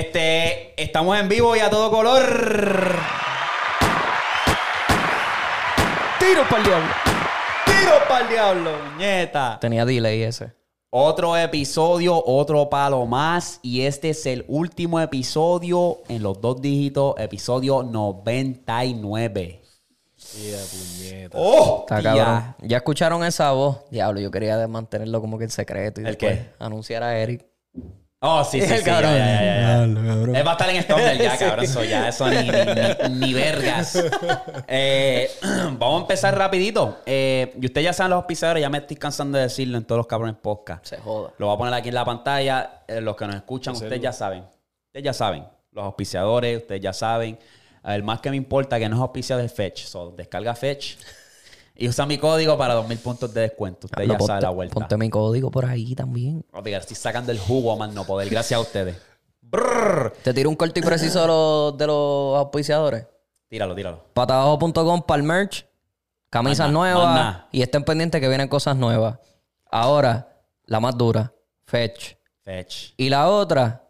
Este, estamos en vivo y a todo color. Tiro para el diablo. Tiro para el diablo, nieta. Tenía delay ese. Otro episodio, otro palo más. Y este es el último episodio en los dos dígitos, episodio 99. Tía, puñeta. ¡Oh! Está tía! cabrón. ¿Ya escucharon esa voz? Diablo, yo quería mantenerlo como que en secreto y ¿El después qué? anunciar a Eric. Oh, sí, sí, sí. El cabrón. ya, ya, ya. Cabrón. Él va a estar en Stumble ya, cabrón. Eso ya, eso ni, ni, ni- ni vergas. Eh, vamos a empezar rapidito. Eh, y ustedes ya saben los auspiciadores, ya me estoy cansando de decirlo en todos los cabrones podcast. Se joda. Lo voy a poner aquí en la pantalla. Eh, los que nos escuchan, ustedes ya saben. Ustedes ya saben. Los auspiciadores, ustedes ya saben. El más que me importa que no es auspiciado es Fetch. So, descarga Fetch y usa mi código para 2000 puntos de descuento. Diablo, ya ponte, la vuelta. ponte mi código por ahí también. Papi, estoy sacando el jugo a más no poder. Gracias a ustedes. Brrr. Te tiro un corto y preciso de los, de los auspiciadores. Tíralo, tíralo. Patabajo.com para el merch. Camisas nuevas. Y estén pendientes que vienen cosas nuevas. Ahora, la más dura. Fetch. Fetch. Y la otra,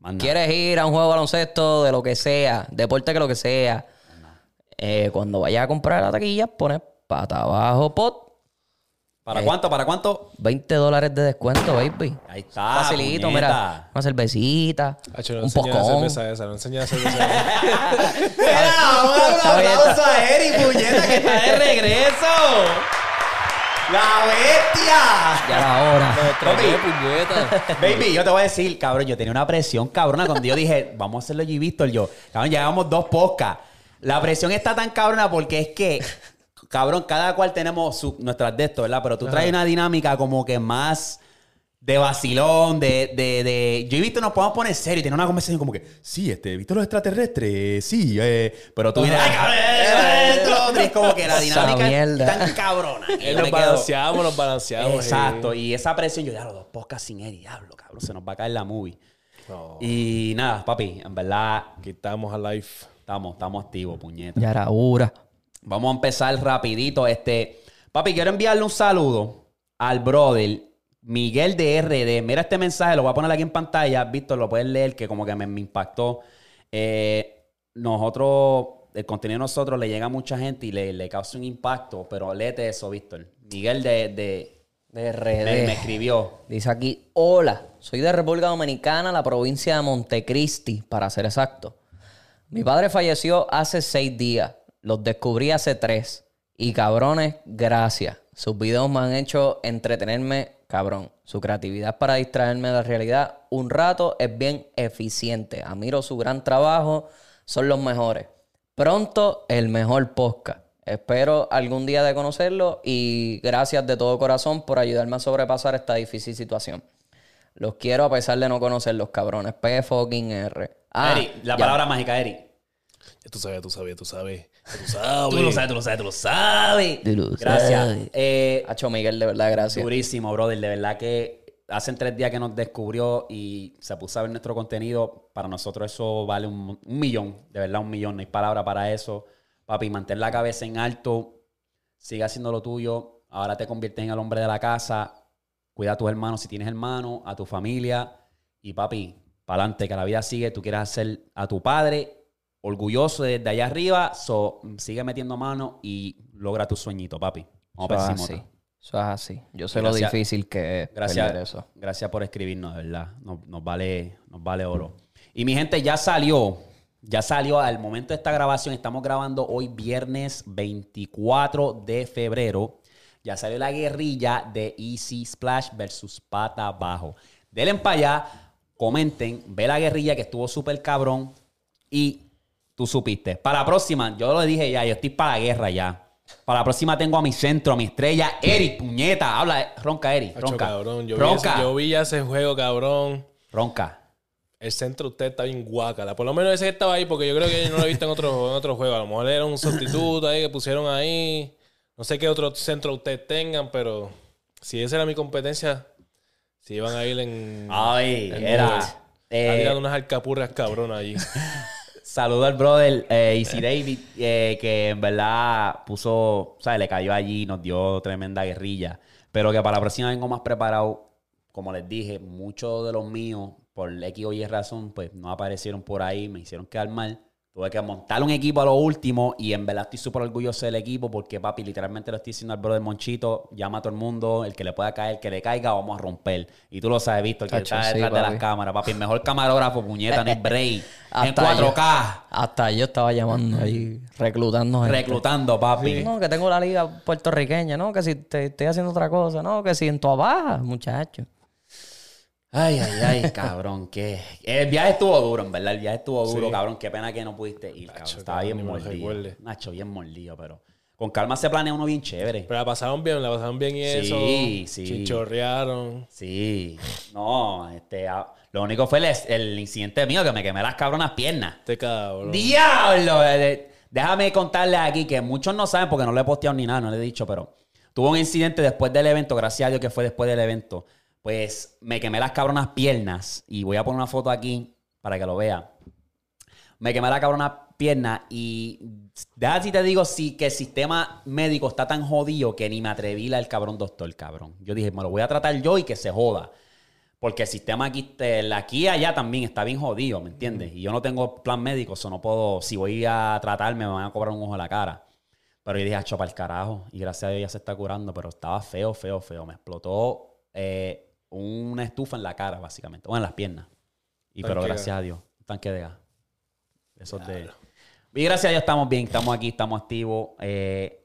nada. ¿Quieres ir a un juego de baloncesto, de lo que sea, deporte que lo que sea? Eh, cuando vayas a comprar la taquilla, pones pata abajo pot, ¿Para Eh. cuánto? ¿Para cuánto? 20 dólares de descuento, baby. Ahí está. Facilito, puñeta. mira. Una cervecita, Hacho, no un enseñé la pocón. cerveza esa, no enseñé la cerveza esa. Mira, vamos a dar un aplauso a Eri, puñeta, que está de regreso. ¡La bestia! Ya era hora. Papi, Baby, yo te voy a decir, cabrón, yo tenía una presión cabrona cuando yo dije, vamos a hacerlo y Víctor, yo, cabrón, llevamos dos podcasts. La presión está tan cabrona porque es que, cabrón, cada cual tenemos su- nuestras de esto, ¿verdad? Pero tú traes una dinámica como que más de vacilón, de, de, de... Yo y Víctor nos podemos poner serio y tener una conversación como que, sí, este, ¿viste los extraterrestres? Sí, eh... Pero tú vienes, ay, cabrón, eh, esto, lo otro", y es como que la dinámica es tan cabrona. Nos balanceamos, nos balanceamos. Exacto, eh. y esa presión, yo ya los dos podcasts sin él, diablo, cabrón, se nos va a caer la movie. No, Y nada, papi, en verdad, aquí estamos a live. Estamos, estamos activos, puñeta. Ya era hora. Vamos a empezar rapidito. Este, papi, quiero enviarle un saludo al brother Miguel de RD. Mira este mensaje, lo voy a poner aquí en pantalla. Víctor, lo puedes leer, que como que me, me impactó. Eh, nosotros, el contenido de nosotros le llega a mucha gente y le, le causa un impacto, pero léete eso, Víctor. Miguel de, de, De me, me RD. escribió. Dice aquí, hola, soy de República Dominicana, la provincia de Montecristi, para ser exacto. Mi padre falleció hace seis días, los descubrí hace tres. Y cabrones, gracias. Sus videos me han hecho entretenerme, cabrón. Su creatividad para distraerme de la realidad un rato es bien eficiente. Admiro su gran trabajo, son los mejores. Pronto, el mejor podcast. Espero algún día de conocerlo y gracias de todo corazón por ayudarme a sobrepasar esta difícil situación. Los quiero a pesar de no conocerlos, cabrones. P fucking R. Ah, Eri, la ya. palabra mágica, Eri. Ya tú sabes, tú sabes, tú sabes. Tú sabes. Tú lo sabes, tú lo sabes, tú lo sabes. Tú lo Gracias. sabes. Eh, Hacho Miguel, de verdad, gracias. durísimo, brother. De verdad que hace tres días que nos descubrió y se puso a ver nuestro contenido. Para nosotros eso vale un, un millón. De verdad, un millón. No hay palabra para eso. Papi, mantén la cabeza en alto. Sigue haciendo lo tuyo. Ahora te conviertes en el hombre de la casa. Cuida a tus hermanos si tienes hermanos, a tu familia. Y papi, para adelante, que la vida sigue. Tú quieres hacer a tu padre orgulloso desde allá arriba. So, sigue metiendo mano y logra tu sueñito, papi. Vamos Eso es así. Eso es así. Yo sé Gracias. lo difícil que es Gracias, eso. gracias por escribirnos, de verdad. Nos, nos vale, nos vale oro. Y mi gente, ya salió. Ya salió al momento de esta grabación. Estamos grabando hoy viernes 24 de febrero. Ya salió la guerrilla de Easy Splash versus Pata Bajo. Denle para allá, comenten, ve la guerrilla que estuvo súper cabrón y tú supiste. Para la próxima, yo lo dije ya, yo estoy para la guerra ya. Para la próxima tengo a mi centro, a mi estrella, Eric, puñeta. Habla, ronca, Eric, ronca. cabrón. Yo vi, ese, yo vi ya ese juego, cabrón. ronca. El centro usted está bien guácala. Por lo menos ese que estaba ahí, porque yo creo que yo no lo he visto en otro, en otro juego. A lo mejor era un sustituto ahí que pusieron ahí. No sé qué otro centro ustedes tengan, pero si esa era mi competencia, si iban a ir en. Ay, en era. eh, tirando unas alcapurras cabronas allí. Saludo al brother eh, Easy David, eh, que en verdad puso, ¿sabes? Le cayó allí, nos dio tremenda guerrilla. Pero que para la próxima vengo más preparado. Como les dije, muchos de los míos por X o Y razón, pues no aparecieron por ahí, me hicieron quedar mal. Tuve que montar un equipo a lo último y en verdad estoy súper orgulloso del equipo porque, papi, literalmente lo estoy diciendo al brother Monchito, llama a todo el mundo, el que le pueda caer, el que le caiga, vamos a romper. Y tú lo sabes, visto, el que está sí, detrás de las cámaras, papi, el mejor camarógrafo, puñeta, Nick Bray, en Hasta 4K, Hasta yo estaba llamando ahí, reclutando gente. reclutando, papi. No, que tengo la liga puertorriqueña, no, que si te, estoy haciendo otra cosa, no, que si en tu baja, muchacho. Ay, ay, ay, cabrón, que el viaje estuvo duro, en verdad, el viaje estuvo duro, cabrón, qué pena que no pudiste ir, cabrón, estaba cabrón, bien mordido. Nacho, bien mordido, pero con calma se planea uno bien chévere. Pero la pasaron bien, la pasaron bien y Sí, eso. sí. Chichorrearon. Sí, no, este, ah, lo único fue el, el incidente mío que me quemé las cabronas piernas. Este cabrón. ¡Diablo! Eh, Déjame contarles aquí que muchos no saben porque no le he posteado ni nada, no le he dicho, pero tuve un incidente después del evento, gracias a Dios que fue después del evento. Pues me quemé las cabronas piernas y voy a poner una foto aquí para que lo vea. Me quemé la cabrona pierna y déjame si te digo sí que el sistema médico está tan jodido que ni me atreví al cabrón doctor, cabrón. Yo dije, me lo voy a tratar yo y que se joda. Porque el sistema aquí, aquí y allá también está bien jodido, ¿me entiendes? Y yo no tengo plan médico, eso no puedo, si voy a tratarme me van a cobrar un ojo en la cara. Pero yo dije, acho, para el carajo. Y gracias a Dios ya se está curando, pero estaba feo, feo, feo. Me explotó eh, una estufa en la cara, básicamente. O en las piernas. Y pero Tanque gracias a Dios, un tanque de gas. Eso es de... Y gracias a Dios estamos bien, estamos aquí, estamos activos. Eh,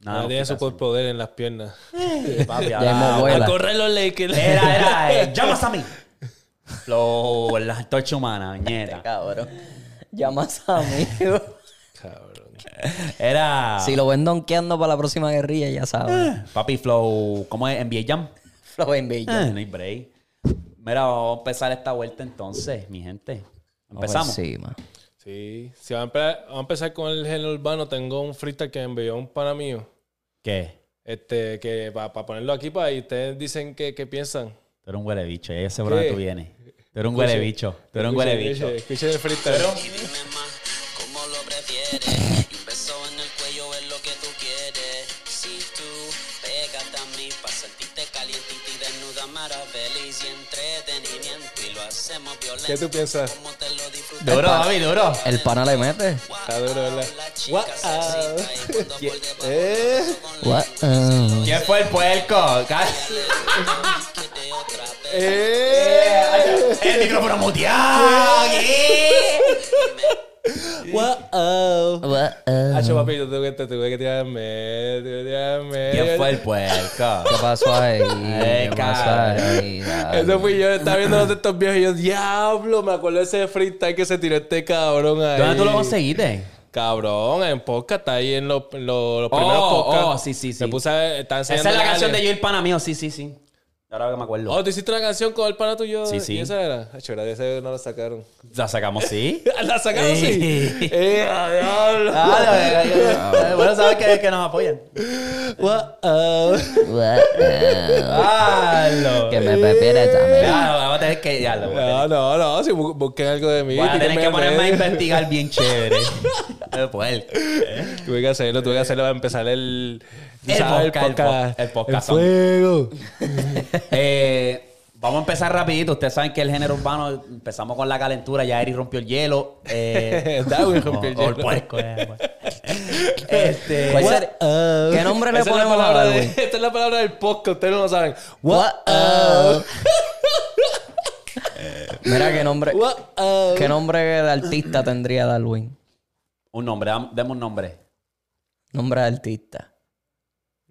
nada, tiene hospitalización. superpoder en las piernas. Papi, hemos vuelto. A correr los Lakers. Era, era, eh, llamas a mí. Flow, la antorcha humana, ñeta. Cabrón. Llamas a mí. Cabrón. Era. si lo ven donkeando para la próxima guerrilla, ya sabes. Papi Flow, ¿cómo es? NBA Jam. Flow en Villa. Eh, no hay break. Mira, vamos a empezar esta vuelta entonces, mi gente. Empezamos. Sí. Sí. Si vamos a, empezar, vamos a empezar con el género urbano, tengo un freestyle que me envió un pana mío. ¿Qué? Este, que para ponerlo aquí para y ustedes dicen que, que piensan. Tú eres un huele bicho, ya sé por dónde ¿Qué? tú vienes. Tú eres un huele bicho. Tú eres un huele bicho. Escuchen, el freestyle. ¿cómo lo prefieres? ¿Qué tú piensas? Duro, papi, duro. El pana le mete. Está duro, ¿verdad? Eh. What? Uh, ¿Quién fue el puerco? Vez. ¡Eh! El micrófono muteado. aquí. ¡Wow! what, uh. Hacho, papi, yo tuve que, te tuve que tirar en medio, tuve que tirar en medio. ¿Quién fue el puerco? ¿Qué pasó ahí? ¿Qué pasó cabrón. ahí? Eso fui yo, estaba viendo los de estos viejos y yo, diablo, me acuerdo de ese freestyle que se tiró este cabrón ahí. ¿Dónde tú lo conseguiste? Cabrón, en podcast, está ahí en los, los, los primeros Oh, podcasts. oh, sí, sí, sí. Me puse Esa es la canción de yo y el pana mío, sí, sí, sí. Ahora que me acuerdo. Oh, ¿tú hiciste una canción con el pana tuyo? Sí, sí. ¿Y esa era? Hacho, verdad, esa no la sacaron. La sacamos, sí. ¿La sacaron, sí? Sí. ¡Eh, diablo! Ah, bueno, sabes que, que nos apoyan. What? What, uh. Ah, lo- Que me prefieres. Ya, lo vamos a tener que. Ya, lo voy a No, no, no, si bu- busquen algo de mí. Voy a tener que ponerme a investigar bien chévere. Eh, puerco. Tuve que hacerlo, tuve que hacerlo para empezar el... ¿tú El sabes? podcast, el po- el podcast. fuego. Eh, vamos a empezar rapidito. Ustedes saben que el género urbano empezamos con la calentura. Ya Eri rompió el hielo. Eh, Darwin rompió el o- o hielo. puerco, eh, pues. este, ¿Cuál ser- ¿Qué nombre le ponemos a de, Darwin? esta es la palabra del podcast, ustedes no lo saben. What, uh. Mira qué nombre. What? ¿Qué nombre de artista tendría Darwin? un nombre, demos un nombre. Nombre de artista.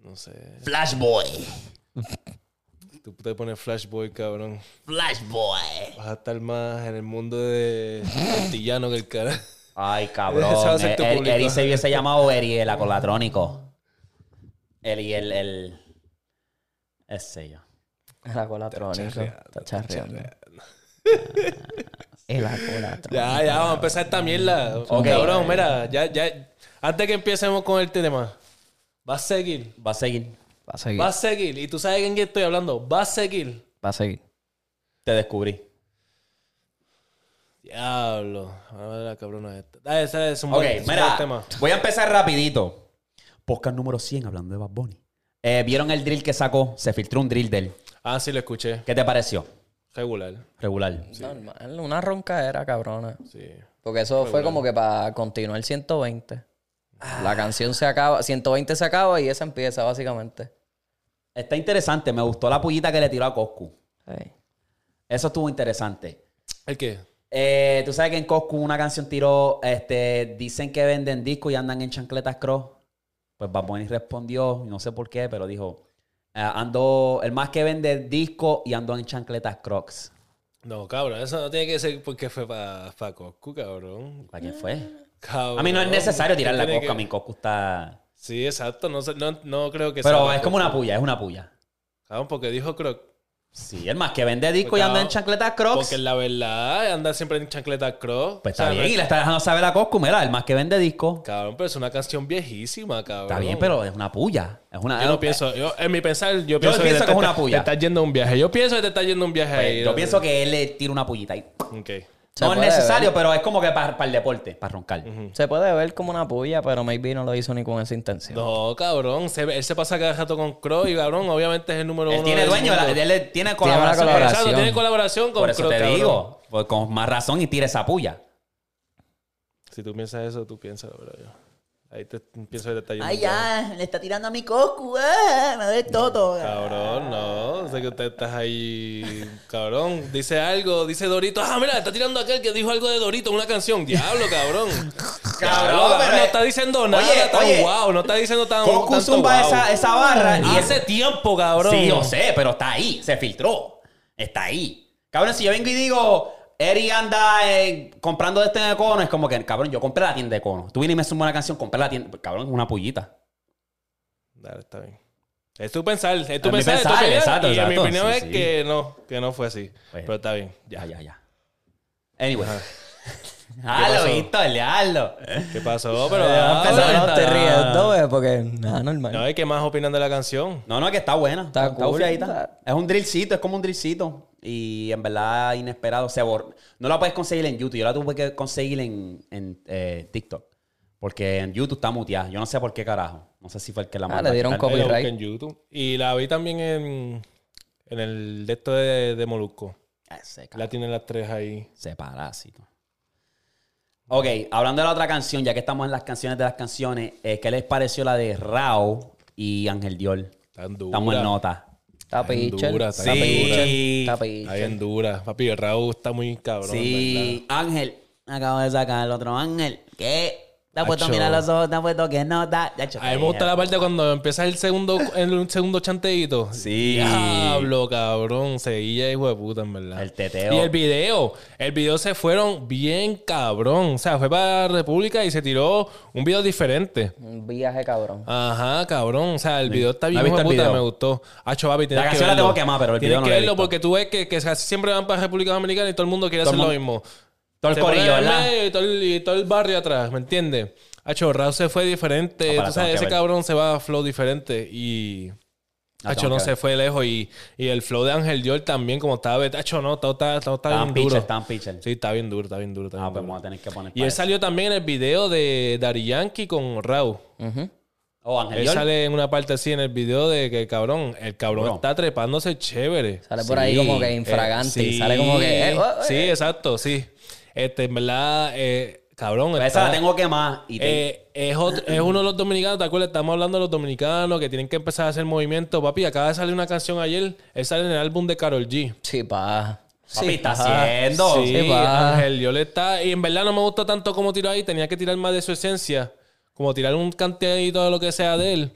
No sé. Flashboy. Tú te pones Flashboy, cabrón. Flashboy. Vas a estar más en el mundo de Antillano que el cara. Ay, cabrón. tu Eh, el-. Eri se hubiese llamado Eri, el acolatrónico. Eri, el, el. Ese yo. El acolatrónico. charreando, Está charreando. El acolatrónico. Ya, ya, vamos a empezar esta mierda. Ok. Cabrón, mira, ya, ya. Antes que empecemos con el tema, vas a seguir. Va a seguir. Va a seguir. Vas a seguir. Y tú sabes en qué estoy hablando. Vas a seguir. Va a seguir. Te descubrí. Diablo. A ver la cabrona esta. Ah, ese es un Ok, buen, es un mira. buen tema. Voy a empezar rapidito. Podcast número 100 hablando de Bad Bunny. Eh, ¿Vieron el drill que sacó? Se filtró un drill de él. Ah, sí, lo escuché. ¿Qué te pareció? Regular. Regular. Normal, una ronca era cabrona. Sí. Porque eso fue como que para continuar 120. La canción se acaba, 120 se acaba y esa empieza básicamente. Está interesante. Me gustó la pullita que le tiró a Coscu. Eso estuvo interesante. ¿El qué? Eh, Tú sabes que en Coscu una canción tiró, este, dicen que venden discos y andan en chancletas cross. Pues Bad Bunny respondió, no sé por qué, pero dijo, eh, ando, el más que vende discos y ando en chancletas crocs. No, cabrón, eso no tiene que ser porque fue para pa Coscu, cabrón. ¿Para quién fue? Cabrón. A mí no es necesario tirar la Tiene Coscu, a que- mi Coscu está... Sí, exacto. No, no, no creo que Pero sea es como una puya, es una puya. Cabrón, porque dijo Croc. Sí, el más que vende discos Pues, y anda en cabrón, chancletas crocs. Porque la verdad, anda siempre en chancleta Croc. Pues O sea, está no bien, es- y le está dejando saber a Coscu, mira, el más que vende discos. Cabrón, pero es una canción viejísima, cabrón. Está bien, pero es una puya. Es una... Yo no pienso, yo, en mi pensar, yo pienso, pienso que es una puya. Te estás yendo a un viaje. Yo pienso que te estás yendo a un viaje Pues, ahí. yo ¿no? pienso que él le tira una pullita ahí. Ok. Se No es necesario, ver. pero es como que para, el deporte, para roncar. Se puede ver como una puya, pero maybe no lo hizo ni con esa intención. No, cabrón. se- él se pasa cada rato con Croc y cabrón, obviamente es el número Él uno. tiene dueño, la- él tiene colaboración. colaboración. Exacto, tiene colaboración con Por eso te cabrón. digo, pues con más razón y tira esa puya. Si tú piensas eso, tú piensas, bro. yo- Ahí te te está yendo. Ay, ya, le está tirando a mi Coscu, ah, me duele todo. Cabrón, no. Sé que usted está ahí. Cabrón, dice algo, dice Dorito. Ah, mira, está tirando aquel que dijo algo de Dorito en una canción. Diablo, cabrón. Cabrón, Cabrón, pero- no está diciendo nada Oye, tan oye. wow. No está diciendo tan. Coscu tanto zumba wow. esa, esa barra y Hace tiempo, cabrón. Sí, yo sé, pero está ahí, se filtró. Está ahí. Cabrón, si yo vengo y digo, Eri anda eh, comprando de este de cono, es como que, cabrón, yo compré la tienda de cono. Tú vienes y me sumas una canción, compré la tienda. Cabrón, es una pullita. Dale, está bien. Es tu pensar, es tu Es mi pensar, es tu exacto, Y en mi exacto, opinión sí, es sí. que no, que no fue así. Pero está bien, Ya, ya. ya, ya. Anyway. Hazlo, Víctor, hazlo. ¿Qué pasó? Pero empezó. no, no te Ah. ríes, no, eh, porque nada, normal. No, hay que más opinan de la canción. No, no, que está buena. Está cool. bufiadita. Es un drillcito, es como un drillcito. Y en verdad, inesperado. Se bor- No la puedes conseguir en YouTube. Yo la tuve que conseguir en, en eh, TikTok. Porque en YouTube está muteada. Yo no sé por qué carajo. No sé si fue el que la Ah, mandó le a dieron Copyright. en YouTube. Y la vi también en, en el de esto de, de Molusco. Ese La tienen las tres ahí. Ese parásito. Ok, hablando de la otra canción, ya que estamos en las canciones de las canciones, eh, ¿qué les pareció la de Rao y Ángel Dior? Tan dura. Estamos en nota. Está dura, está. Sí. Está bien dura. Papi, el Raúl está muy cabrón. Sí, Ángel, acabo de sacar el otro Ángel. ¿Qué? Te has puesto a Acho. mirar los ojos, te has puesto que. Ya, ¿verdad? A mí me gusta la parte cuando empieza el segundo, el segundo chanteíto. Sí. Diablo, cabrón. Seguía hijo de puta, en verdad. El teteo. Y el video. El video se fueron bien cabrón. O sea, fue para República y se tiró un video diferente. Un viaje cabrón. Ajá, cabrón. O sea, el video está No bien hijo de puta, me gustó. Hacho, papi, tienes La que canción la verlo. tengo quemada, pero el Tienes video no que verlo porque tú ves que, que siempre van para República Dominicana y todo el mundo quiere Todo hacer lo mismo. Todo el corillo, ¿verdad? Y todo, el, y todo el barrio atrás, ¿me entiendes? Hacho, Raúl se fue diferente. Ah, sabes, ese cabrón se va a flow diferente y... Ah, Hacho, no se fue lejos y, y el flow de Ángel Dior también como estaba... Hacho, no, todo está, todo está bien duro. pitcher. Sí, está bien duro, está bien duro. Está Ah, bien pues duro. vamos a tener que poner Y él eso. salió también en el video de Daddy Yankee con Raúl. Ujú. Oh, Ángel Él Dior. sale en una parte así en el video de que cabrón, el cabrón está trepándose chévere. Sale por Sí. ahí como que Eh, infragante. sí, Sale como que. eh, oh, eh. sí, exacto, sí. Este, en verdad, eh, cabrón. Está- esa la tengo quemada. Y te- eh, es, otro- es uno de los dominicanos, ¿te acuerdas? Estamos hablando de los dominicanos que tienen que empezar a hacer movimiento. Papi, acaba de salir una canción ayer. Él sale en el álbum de Carol G. Sí, pa. Papi, Sí, está haciendo. Sí. Ángel, yo le está. Y en verdad no me gustó tanto como tiró ahí. Tenía que tirar más de su esencia. Como tirar un canteadito de lo que sea de él.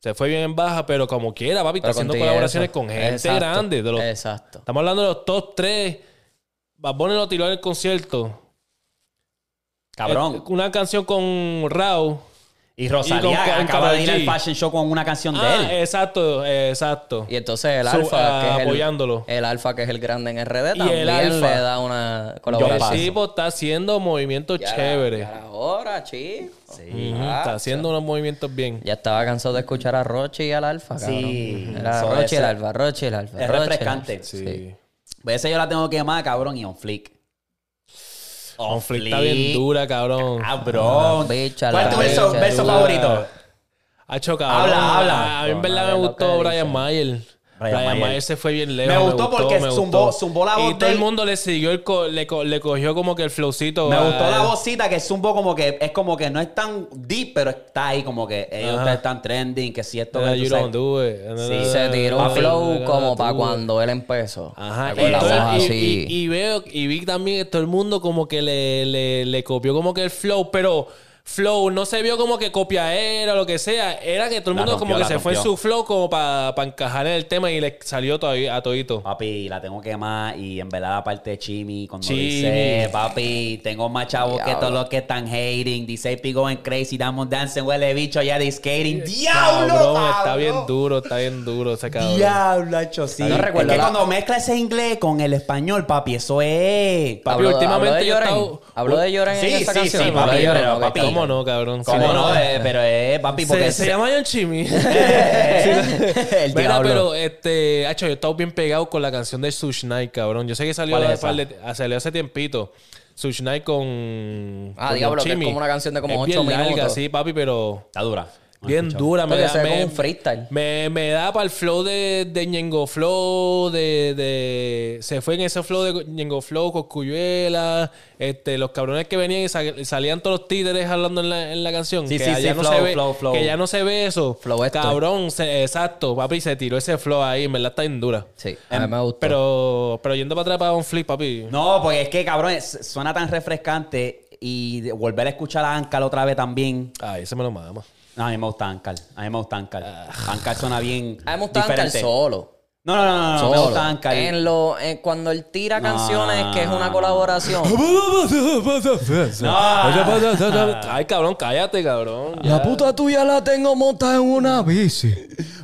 Se fue bien en baja, pero como quiera, papi, está Pero haciendo contigo colaboraciones eso. con gente Exacto. grande. De los, Exacto. estamos hablando de los top 3. Bad Bunny lo tiró en el concierto. Cabrón. Eh, una canción con Rao. Y Rosalía y con- acaba de ir al fashion show con una canción de Ah, él. exacto, exacto. Y entonces el Su- alfa, ah, que es el, apoyándolo. el alfa, que es el grande en RD, Y también el Alfa. le da una El colaboración. tipo está haciendo movimientos Ya chéveres. ya era hora, chico. Sí. Está haciendo unos movimientos bien. Ya estaba cansado de escuchar a Rochi y al alfa, cabrón. Sí. Era Eso Rochi y el alfa, Rochi y el alfa. Es el refrescante. Sí. Pues esa yo la tengo quemada, cabrón, y on flick. On Conflicto está bien dura, cabrón. Cabrón. Bicha, ¿Cuál es tu verso, verso favorito? Ha chocado. Habla, habla. A mí en verdad me gustó que Brian. Mayer. Ryan Ryan Mayer. Mayer se fue bien lejos. Me gustó porque me zumbó- gustó. zumbó la voz Y todo el mundo le siguió, el co- le, co- le cogió como que el flowcito. Me gustó la vocita que es un poco como que es como que no es tan deep, pero está ahí como que ellos Ajá. están trending, que si esto que. Sí. Se tiró un flow como para cuando él empezó. Ajá, Con la voz así. y- y veo y vi también que todo el mundo como que le, le, le copió como que el flow, pero flow no se vio como que copia era o lo que sea, era que todo el mundo rompió, como que se fue en su flow como para encajar en el tema y le salió todavía a todito. Papi, la tengo que más y en verdad la parte de Chimi, cuando Chimi. dice, papi, tengo más chavos que todos los que están hating, dice P going crazy, damos dancing, huele bicho, ya de skating. ¡Diablo! Cabrón, cabrón! está bien duro, está bien duro ese cabrón. Diablo, hecho sí. No es recuerdo que la- cuando mezcla ese inglés con el español, papi, eso es... Papi, Habló- últimamente habló de yo Lloren. Habló de Lloren Sí, en esa sí, canción. sí, papi, pero, ¿Cómo no, cabrón? ¿Cómo no? Eh, pero es, papi, porque... Se, se llama John Chimmy. el Mira, pero este, hacho, yo he estado bien pegado con la canción de Sush Knight, cabrón. Yo sé que salió, ah, salió hace tiempito. Sush Knight con. Ah, con diablo, Don que es como una canción de como Es ocho bien larga, minutos. sí, papi, pero. Está dura. He Bien escuchado. dura, me da, se me, como un freestyle. me, me da para el flow de, de Ñengo Flow, de, de... Se fue en ese flow de Ñengo Flow, Coscuyuela, este, los cabrones que venían y sal- salían todos los títeres hablando en la, en la canción. Sí, que sí, sí, no flow, se ve, flow, flow. Que ya no se ve eso. Flow esto. Cabrón, se- exacto, papi, se tiró ese flow ahí, en verdad está bien dura. Sí, a mí me gustó. Pero, pero yendo para atrás para un flip, papi. No, porque es que, cabrón, es- suena tan refrescante y volver a escuchar a Ankar otra vez también. Ay, ese me lo mama. No, a mí me gusta Ankar. A mí me gusta Ankar. Ankar suena bien a mí me gusta Ankar diferente. solo. No, no, no, no, no, Solo. me gusta Ankar. En lo, en- cuando él tira No. canciones que es una colaboración. Ay, cabrón, cállate, cabrón. La puta tuya la tengo montada en una bici.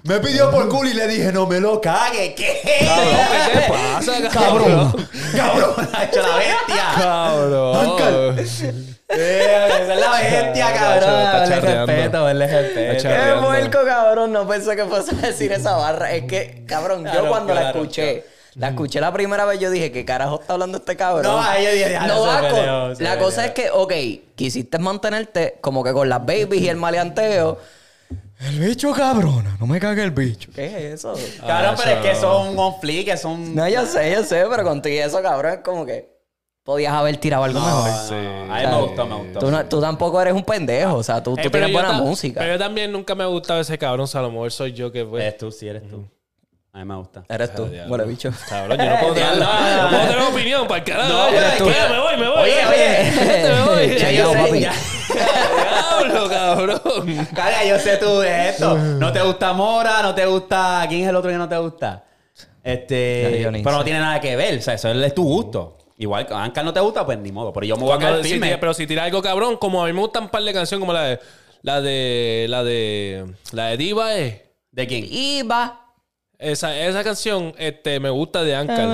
Me pidió por culo y le dije, no me lo cague. ¿Qué? Cabrón, ¿qué te pasa, Cabrón. Cabrón, ha hecho la bestia. Cabrón. Esa es la bestia, cabrón. Charreando. respeto, dale respeto. Qué puerco, cabrón. No pensé que fuese a decir esa barra. Es que, cabrón, yo Claro, cuando la claro, escuché, la escuché la primera vez, yo dije, ¿qué carajo está hablando este cabrón? No, ahí yo dije, "Déjalo, No va con- La peleó". cosa es que, ok, quisiste mantenerte como que con las babies y el maleanteo. El bicho cabrona, no me cague el bicho. ¿Qué es eso? Cabrón, pero es que son un conflict, que son... No, yo sé, yo sé, pero contigo y eso, cabrón, es como que podías haber tirado algo mejor. Sí. A mí me gustó, me gustó. Tú, no- tú tampoco eres un pendejo, o sea, tú, tú Eh, pero tienes yo buena ta- música. Pero yo también nunca me ha gustado ese cabrón. O sea, a lo mejor soy yo que pues. Eres tú, sí, eres tú. A mí me gusta. Eres tú, diablo. huele bicho. Cabrón, yo no puedo tener, Diablo. no puedo tener opinión para el carajo. No, Oye, pero es oye, que- me voy, me voy. Oye, oye. Vete, me voy. Ya yo sé, papi. ya. Diablo, cabrón. Caga, yo sé tú de esto. No te gusta Mora, no te gusta. ¿Quién es el otro que no te gusta? Este. Dionisio. Pero no tiene nada que ver. O sea, eso es tu gusto. Igual que Anka no te gusta, pues ni modo. Pero yo me voy a quedar si firme. tira- pero si tira algo cabrón, como a mí me gustan un par de canciones como la de. La de. La de. La de Diva es. ¿De quién? Iba. Esa, esa canción este, me gusta de Ankar.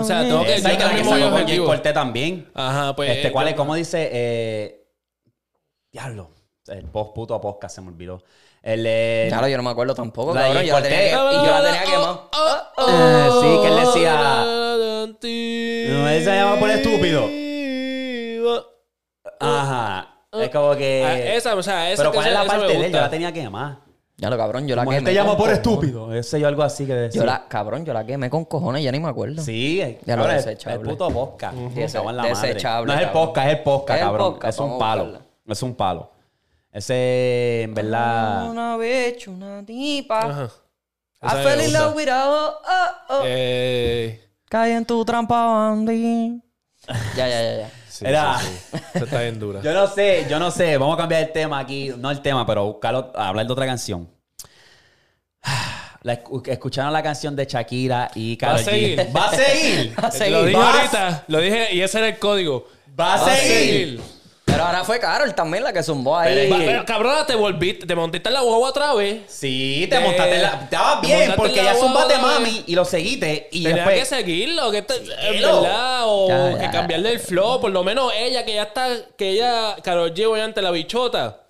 O sea, tengo que. Esa que sacó con Jay objetivo. Corté también. Ajá, pues. Este, ¿cuál yo- es? ¿Cómo dice? Eh, diablo. El post puto podcast se me olvidó. El. eh, Claro, yo no me acuerdo tampoco, La de cabrón. Yo la tenía que, y yo la tenía. Eh, sí, que él decía. No, él se llama por estúpido. Ajá. Es como que. Ah, esa, o sea, esa Pero ¿cuál es la esa parte de él? Yo la tenía que más. Ya lo cabrón, yo la Como quemé. él te llama por cojones. estúpido. Ese yo algo así que decía. Yo la, cabrón, yo la quemé con cojones, ya ni me acuerdo. Sí, Ya lo desechable. El puto la madre. Desechable, No es el podcast, es el el cabrón. es un palo. Es un palo. Ese, en verdad. Una bitch, una tipa. Ajá. I Esa fell in love with a oh, oh, oh. Caí en tu trampa, Bandy. Ya, ya, ya, ya. sí, Era- sí, está bien dura. Yo no sé, yo no sé. Vamos a cambiar el tema aquí. No el tema, pero buscarlo, hablar de otra canción. La escu- escucharon la canción de Shakira y Karol G. seguir. Va a seguir. Va a seguir. Lo dije Vas- ahorita, lo dije y ese era el código. Va a seguir. Pero ahora fue Carol también la que zumbó ahí. Pero, cabrona, te volviste, te montaste en la guagua otra vez. Sí, te montaste en la. Estabas te bien montaste porque ya zumbaste mami y lo seguiste. Y Tenías después. que seguirlo, que este- en verdad, o Ya, ya. que cambiarle el flow, por lo menos ella que ya está, que ella, Carol G, obviamente la bichota.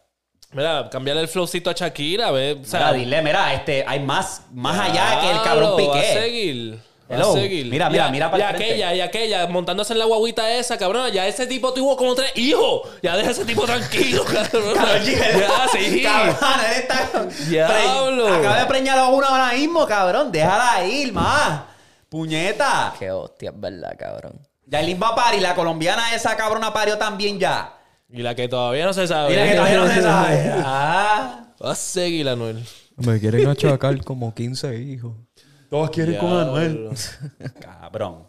Mira, cambiarle el flowcito a Shakira, ve. O sea, Mira, dile, mira, este, hay más, más allá que el cabrón Va a Piqué. seguir. A seguir. Mira, mira, Y- mira para y el frente. aquella, y aquella, montándose en la guaguita esa, cabrón. Ya ese tipo tuvo como tres hijos. Ya deja a ese tipo tranquilo, cabrón. ya, sí. Cabrón, él está. Diablo. Pre- Acaba de preñar a uno ahora mismo, cabrón. Déjala ir, más. Puñeta. Qué hostia, es verdad, cabrón. Yailin va a parir. La colombiana esa cabrona parió también ya. Y la que todavía no se sabe. Mira que todavía no se sabe. Ah. Va a seguir, Anuel. Me quieren achacar como 15 hijos. Todos quieren Diablo. Cabrón.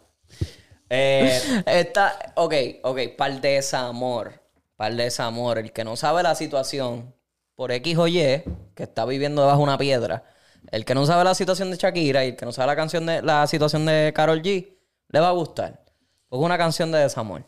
Eh, Está, ok, ok, par de desamor. Par de desamor. El que no sabe la situación por X o Y, que está viviendo debajo de una piedra. El que no sabe la situación de Shakira y el que no sabe la canción de la situación de Carol G, le va a gustar. Porque es una canción de desamor.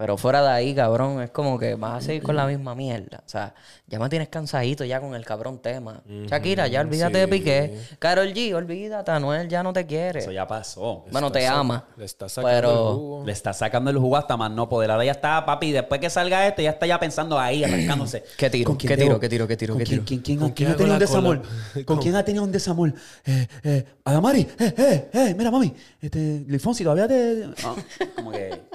Pero fuera de ahí, cabrón, es como que vas a seguir con la misma mierda. O sea, ya me tienes cansadito ya con el cabrón tema. Shakira, ya olvídate de Piqué. Carol G, olvídate, Anuel ya no te quiere. eso ya pasó. Bueno, te ama. Le está sacando Pero- el jugo. Le está sacando el jugo hasta más no poder. Ahora ya está, papi. Después que salga este, ya está ya pensando ahí, arrancándose. ¿Qué tiro? ¿Con quién ¿Qué tiro? ¿Qué tiro? ¿Qué tiro? ¿Con ¿Qué quién, tiro? quién, quién, ¿Con quién ha tenido un desamor? cola? ¿Con quién ha tenido un desamor? Eh, eh, Adamari, eh, eh, eh, mira, mami. Este, Lifonsi, todavía te. ah, como que.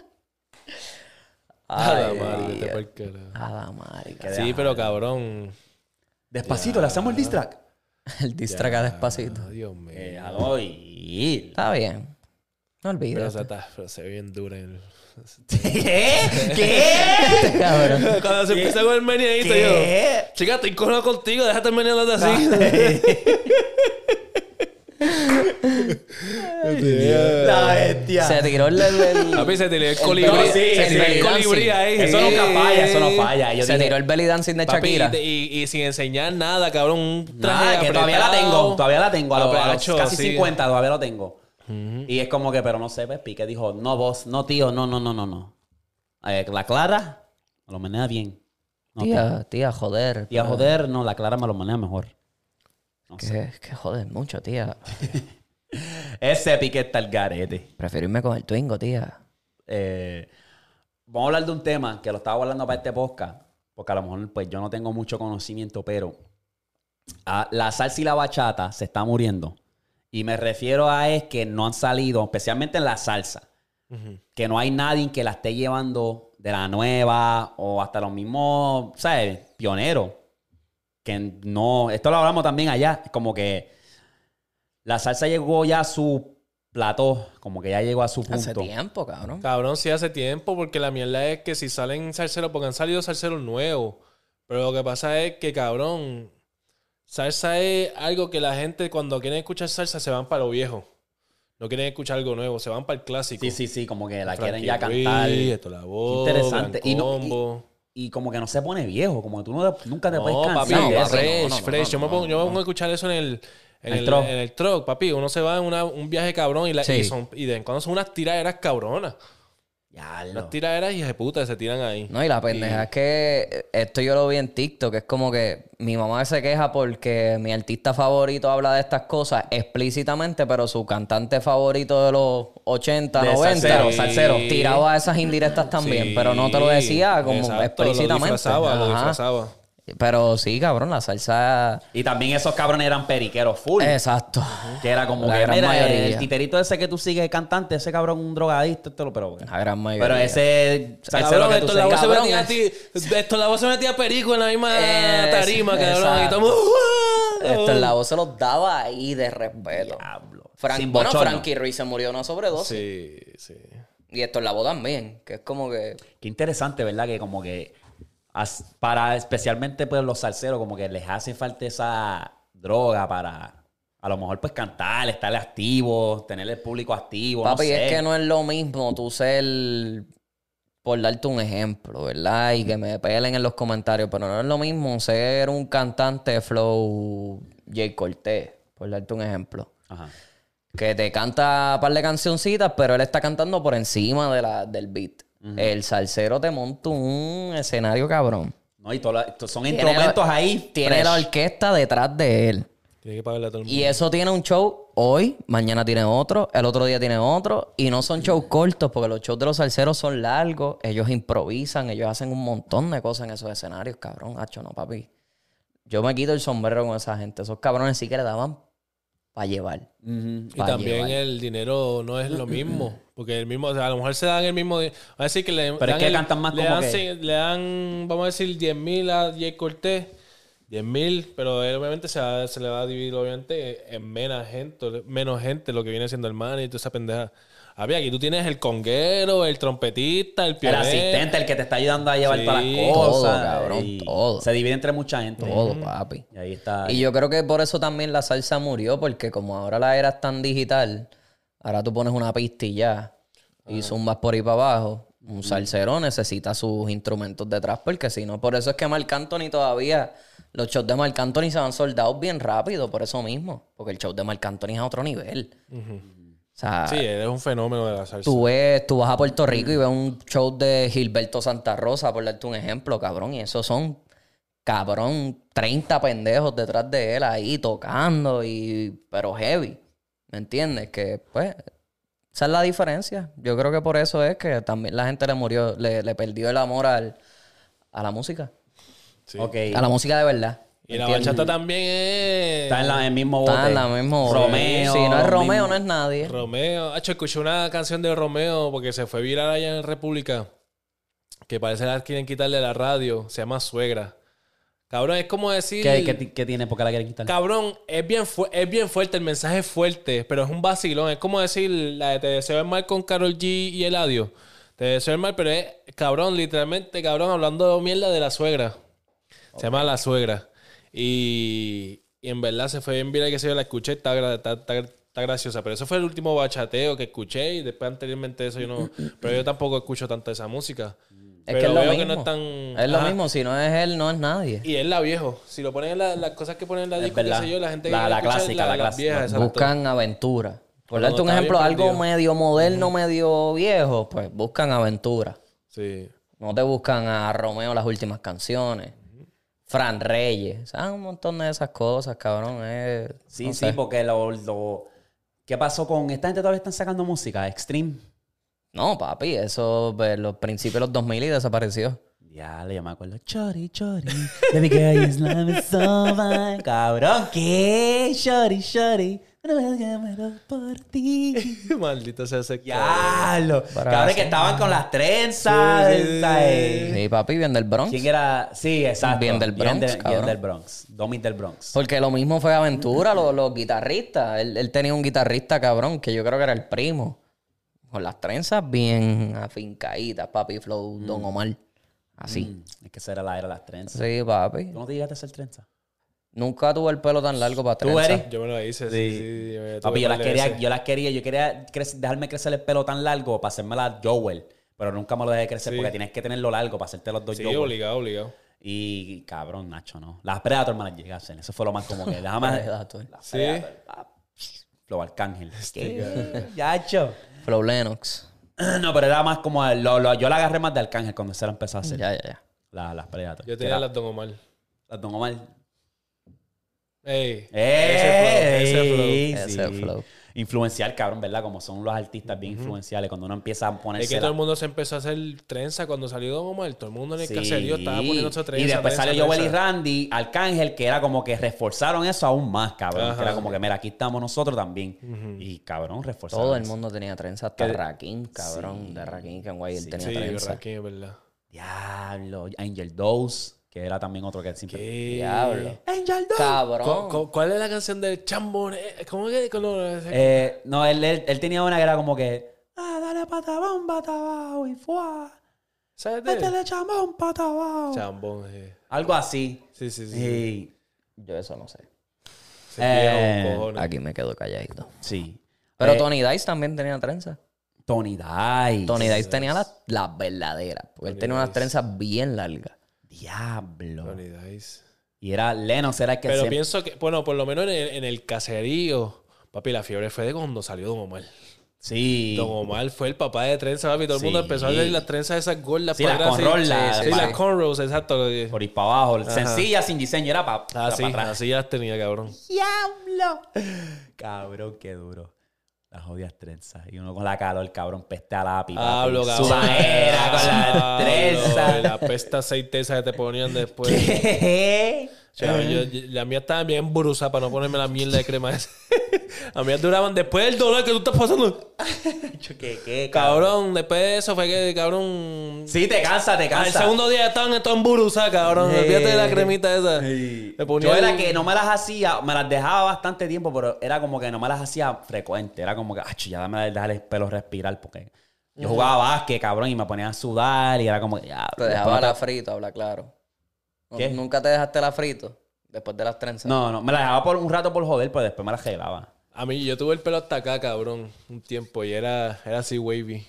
Dios. pa'l carajo. Adamari, Sí, pero cabrón. Despacito, le hacemos el diss track. El distraca despacito. Ah, Dios mío. Eh, Déjalo ir. Está bien. No Pero, olvides. o sea, está- pero se ve bien dura. el- ¿Qué? ¿Qué? Cabrón. Cuando se empieza con el meneadito, yo. ¿Qué? Chica, estoy cojonado contigo, déjate el meneado así. La bestia. Se tiró el... el- el- Papi, se tiró el colibrí. No, sí, se tiró el colibrí ahí. Eso nunca falla, eso no falla. Yo se dije, tiró el belly dancing de Papi, Shakira. y, sin enseñar nada, cabrón. Un traje Nada, que todavía la tengo, todavía la tengo. A los, a los Apacho, casi sí. 50 todavía lo tengo. Y es como que, pero no sé, pues Piqué dijo, no vos, no tío, no, no, no, no, no. Eh, la Clara me lo menea bien. No, Tía, tía, joder. Tía, joder, no, la Clara me lo menea mejor. No sé. Que, que joder mucho, tía. Ese Piqué está el garete. Prefiero irme con el Twingo, tía. Eh, vamos a hablar de un tema que lo estaba hablando para este podcast, porque a lo mejor pues yo no tengo mucho conocimiento, pero ah, la salsa y la bachata se está muriendo. Y me refiero a es que no han salido, especialmente en la salsa, que no hay nadie que la esté llevando de la nueva o hasta los mismos, ¿sabes? Pioneros. Que no, esto lo hablamos también allá, como que la salsa llegó ya a su plató, como que ya llegó a su punto. Hace tiempo, cabrón. Cabrón, sí hace tiempo, porque la mierda es que si salen salseros, porque han salido salseros nuevos. Pero lo que pasa es que, cabrón, salsa es algo que la gente cuando quieren escuchar salsa se van para lo viejo. No quieren escuchar algo nuevo, se van para el clásico. Sí, sí, sí, como que la quieren ya Ruiz, cantar. esto la voz, interesante. Gran Y no-. Y como que no se pone viejo, como que tú no- nunca te puedes No, papi, cansar de no, fresh, no, fresh. yo, me pongo, yo me pongo a escuchar eso en el, en El el, truck. en el truck, papi. Uno se va en una- un viaje cabrón y, la, Sí. y, son, y de vez en cuando son unas tiraderas cabronas. Ya, Unas tiraderas y de puta se tiran ahí. No, y la pendeja es que esto yo lo vi en TikTok, que es como que mi mamá se queja porque mi artista favorito habla de estas cosas explícitamente, pero su cantante favorito de los 80, De 90, salsero, salsero. tiraba esas indirectas también, Sí, pero no te lo decía como exacto, explícitamente. Lo disfrazaba, lo disfrazaba. Pero sí, cabrón, la salsa... Y también esos cabrones eran periqueros full. Exacto. Que era como La que, gran mira, mayoría. el titerito ese que tú sigues cantante, ese cabrón un drogadicto, esto lo- pero... La gran mayoría. Pero ese Cabrón, esto la voz se metía a ti. Esto la voz se metía a perico en la misma Es- tarima, cabrón. Y. Esto en la voz se los daba ahí de respeto. Diablo. Fran- Sin bueno. Frankie Ruiz se murió de una sobredosis. Sí, sí. Y esto en la voz también, que es como que... Qué interesante, ¿verdad? Que como que para especialmente pues los salseros como que les hace falta esa droga para a lo mejor pues cantar, estar activo, tener el público activo, no Papi, sé. es que no es lo mismo tú ser, por darte un ejemplo, ¿verdad? Y que me pelen en los comentarios, pero no es lo mismo ser un cantante flow Jay Cortés, por darte un ejemplo. Ajá. Que te canta un par de cancioncitas, pero él está cantando por encima de la, del beat. El salsero te monta un escenario cabrón. No, y la- son Tiene instrumentos la- ahí. Tiene fresh. la orquesta detrás de él. Tiene que pagarle a todo el mundo. Y eso tiene un show hoy, mañana tiene otro, el otro día tiene otro. Y no son shows cortos, porque los shows de los salseros son largos. Ellos improvisan, ellos hacen un montón de cosas en esos escenarios, cabrón. Hacho, no, papi. Yo me quito el sombrero con esa gente. Esos cabrones sí que le daban para llevar. Y Pa' también llevar. el dinero no es lo mismo. Porque el mismo, o sea, a lo mejor se dan el mismo. di- Va a decir que le, Pero es dan que el- cantan más le como dan, que- le dan, vamos a decir, 10 mil a Jay Cortés. 10 mil, pero él obviamente se, va- se le va a dividir obviamente en menos gente, menos gente lo que viene siendo el man y toda esa pendeja. Había aquí tú tienes el conguero, el trompetista, el El pionero. asistente, el que te está ayudando a llevar Sí. todas las Todo, cosas. cabrón, todo. Se divide entre mucha gente. Todo, papi. Y ahí está. Y yo creo que por eso también la salsa murió, porque como ahora la era es tan digital, ahora tú pones una pista y ya, y zumbas por ahí para abajo. Un salsero necesita sus instrumentos detrás, porque si no, por eso es que Marc Anthony todavía, los shows de Marc Anthony se van soldados bien rápido, por eso mismo, porque el show de Marc Anthony es a otro nivel. O sea, Sí, él es un fenómeno de la salsa. Tú ves, tú vas a Puerto Rico y ves un show de Gilberto Santa Rosa, por darte un ejemplo, cabrón, y esos son, cabrón, 30 pendejos detrás de él ahí tocando y pero heavy. ¿Me entiendes? Que pues esa es la diferencia. Yo creo que por eso es que también la gente le murió, le, le perdió el amor al, a la música. Sí. Ok. A la música de verdad. Y la bachata también es. Está en la- en el mismo bote. Está en la misma Romeo. Si no es Romeo, mismo- no es nadie. Romeo. Hacho, escuché una canción de Romeo porque se fue viral allá en República. Que parece que quieren quitarle la radio. Se llama Suegra. Cabrón, es como decir. ¿Qué, qué ti- qué tiene? ¿Por qué la quieren quitar? Cabrón, es bien, es bien fuerte, el mensaje es fuerte, pero es un vacilón. Es como decir la de Te deseo el mal con Carol G y Eladio. Te deseo el mal, pero es, cabrón, literalmente, cabrón, hablando de mierda de la suegra. Se llama La Suegra. Y, y en verdad se fue bien viral que se yo la escuché, está, está, está- está graciosa. Pero eso fue el último bachateo que escuché y después anteriormente de eso yo no... Pero yo tampoco escucho tanto esa música. Es que es lo veo mismo. que no es tan... Es lo Ajá. mismo, si no es él, no es nadie. Y es la viejo. Si lo ponen en la- las cosas que ponen en la disco, qué verdad. sé yo, la gente La- que la escucha clásica, la las clásica. viejas, exacto. Buscan aventura. Por Cuando darte un está ejemplo, algo medio moderno, medio viejo, pues buscan aventura. Sí. No te buscan a Romeo las últimas canciones. Fran Reyes. O sea, un montón de esas cosas, cabrón. es- Sí, no sí, sé. porque lo, lo- ¿Qué pasó con esta gente todavía están sacando música? Extreme. No, papi, eso pues, los principios de los 2000 y desapareció. Ya, le me acuerdo. Chori, chori. Baby girl, you slime is so fine. Cabrón, ¿qué? Chori, chori. Me muero por ti. Maldito sea ese Ya, lo. Cabrón, que estaban con las trenzas. Sí, sí, sí. ¿sabes? Sí, papi, bien del Bronx. ¿Quién era? Sí, exacto. Bien del Bronx, Bien, del- bien del Bronx. Domis del Bronx. Porque lo mismo fue Aventura, los, los guitarristas. Él, él tenía un guitarrista cabrón que yo creo que era el primo. Con las trenzas bien afincaditas, papi, flow, Don Omar. Así. Mm, es que esa era la era de las trenzas. Sí, papi. ¿Tú no te llegaste a hacer trenza? Nunca tuve el pelo tan largo para ¿Tú, trenzas. Eric? Yo me lo hice, sí. Sí. sí, yo Papi, yo las quería, yo las quería, yo quería dejarme crecer el pelo tan largo para hacerme la Joel. Pero nunca me lo dejé crecer Sí. porque tienes que tenerlo largo para hacerte los dos Sí, Joel. obligado, obligado. Y cabrón, Nacho, no. Las Predator me las llegué a hacer. Eso fue lo más como que. Déjame. Predator. Las Sí. Predator. Flow Arcángel. ¿Qué? Yacho. Flow Lennox. No, pero era más como. lo- lo- yo la agarré más de Arcángel cuando se la empezó a hacer. Ya, ya, ya. La- las Predator. Yo tenía las Don Omar. las Don Omar. Ey. ¡Eh! Ese flow, ese Sí. flow. Influencial, cabrón, ¿verdad? Como son los artistas bien influenciales. Cuando uno empieza a ponerse. Es que todo el mundo se empezó a hacer trenza cuando salió Don Omar. Todo el mundo en el caserío estaba poniéndose trenza. Y después trenza, salió Joel y. Randy, Arcángel, que era como que reforzaron eso aún más, cabrón. Ajá. Que era como que, mira, aquí estamos nosotros también. Y cabrón, reforzaron. Todo el mundo tenía trenza. Hasta Rakim, cabrón. De Rakim, que guay, él tenía Sí, trenza. Rakim, es verdad. Diablo. Angel Dose, que era también otro que siempre. ¿Qué? Diablo. Angel Dose. Cabrón. ¿Cu- cu- ¿Cuál es la canción del chambón? Eh, ¿Cómo que? con los- Eh, no, él, él, él tenía una que era como que. Ah, dale pata bomba, y fuá. ¿Sabes de chambón pata abajo. Chambón, sí. Algo así. Sí, sí, sí. Sí. Yo eso no sé. Se Eh. Aquí me quedo calladito. Sí. Pero Eh, Tony Dice también tenía trenza. Tony Dice. Tony Dice tenía las las verdaderas. Porque él tenía unas trenzas bien largas. Diablo. Dice. Y era Lennox, era el que Pero pienso que, bueno, por lo menos en el, en el caserío, papi, la fiebre fue de cuando salió Don Omar. Sí. Don Omar fue el papá de trenza, papi. Todo el mundo Sí. empezó a ver las trenzas esas gordas. Sí, las cornrows, sí. las- Sí, cornrows, exacto. Por ir para abajo. Sencilla, sin diseño. Era para Así, atrás. así ya las tenía, cabrón. ¡Diablo! Cabrón, qué duro. Las jodidas trenzas. Y uno con la calor, cabrón, peste a lápiz. Hablo, cabrón. Sudadera con las trenzas. La pesta aceite esa que te ponían después. ¿Qué? O sea, yo- yo- la mía estaba bien brusa para no ponerme la mierda de crema esa. a mí duraban después del dolor que tú estás pasando. ¿Qué, qué, Cabrón, después de eso fue que, cabrón. Sí, te cansa, te cansa. segundo día estaban todos en burusa, cabrón. Sí. Olvídate de la cremita esa. Ponía Yo era el- que no me las hacía, me las dejaba bastante tiempo, pero era como que no me las hacía frecuente. Era como que, ach, ya dame dejar el pelo respirar, porque yo jugaba básquet, cabrón, y me ponía a sudar, y era como que, ya. Te dejaba la frito, habla claro. ¿Qué? ¿Nunca te dejaste la frito? Después de las trenzas. No, no, me la dejaba por un rato por joder, pero después me la gelaba. A mí, yo tuve el pelo hasta acá, cabrón, un tiempo y era, era así wavy.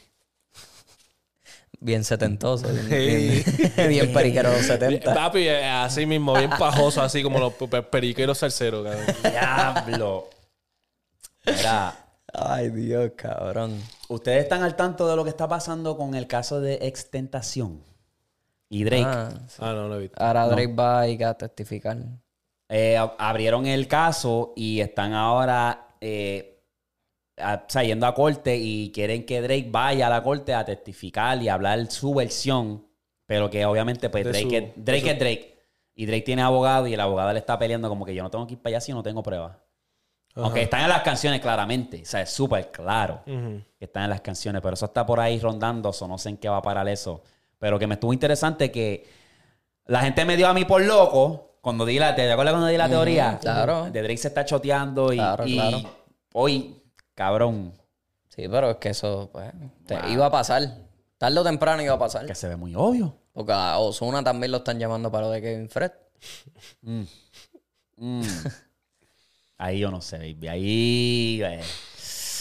Bien setentoso. Bien, Sí. bien, bien periquero los 70. Papi, eh, así mismo, bien pajoso, así como los pe- periqueros salseros, cabrón. Diablo. Mira, Ay, Dios, cabrón. ustedes están al tanto de lo que está pasando con el caso de Extentación y Drake. Ah, Ah, no, no he visto. ahora Drake va a ir a testificar. Eh, ab- abrieron el caso y están ahora eh, a- o sea, yendo a corte y quieren que Drake vaya a la corte a testificar y hablar su versión, pero que obviamente pues De Drake, su- es, Drake su- es Drake. Y Drake tiene abogado y el abogado le está peleando como que yo no tengo que ir para allá si no tengo pruebas. Aunque están en las canciones claramente, o sea, es súper claro que están en las canciones, pero eso está por ahí rondando, o no sé en qué va a parar eso. Pero que me estuvo interesante que la gente me dio a mí por loco cuando di la, ¿te acuerdas cuando di la teoría? claro. De Drake se está choteando y, Claro, y claro. hoy, cabrón, Sí, pero es que eso, pues, te- iba a pasar. Tarde o temprano iba a pasar. que se ve muy obvio. Porque a Osuna también lo están llamando para lo de Kevin Fred. Mm. ahí yo no sé, baby. Ahí, eh.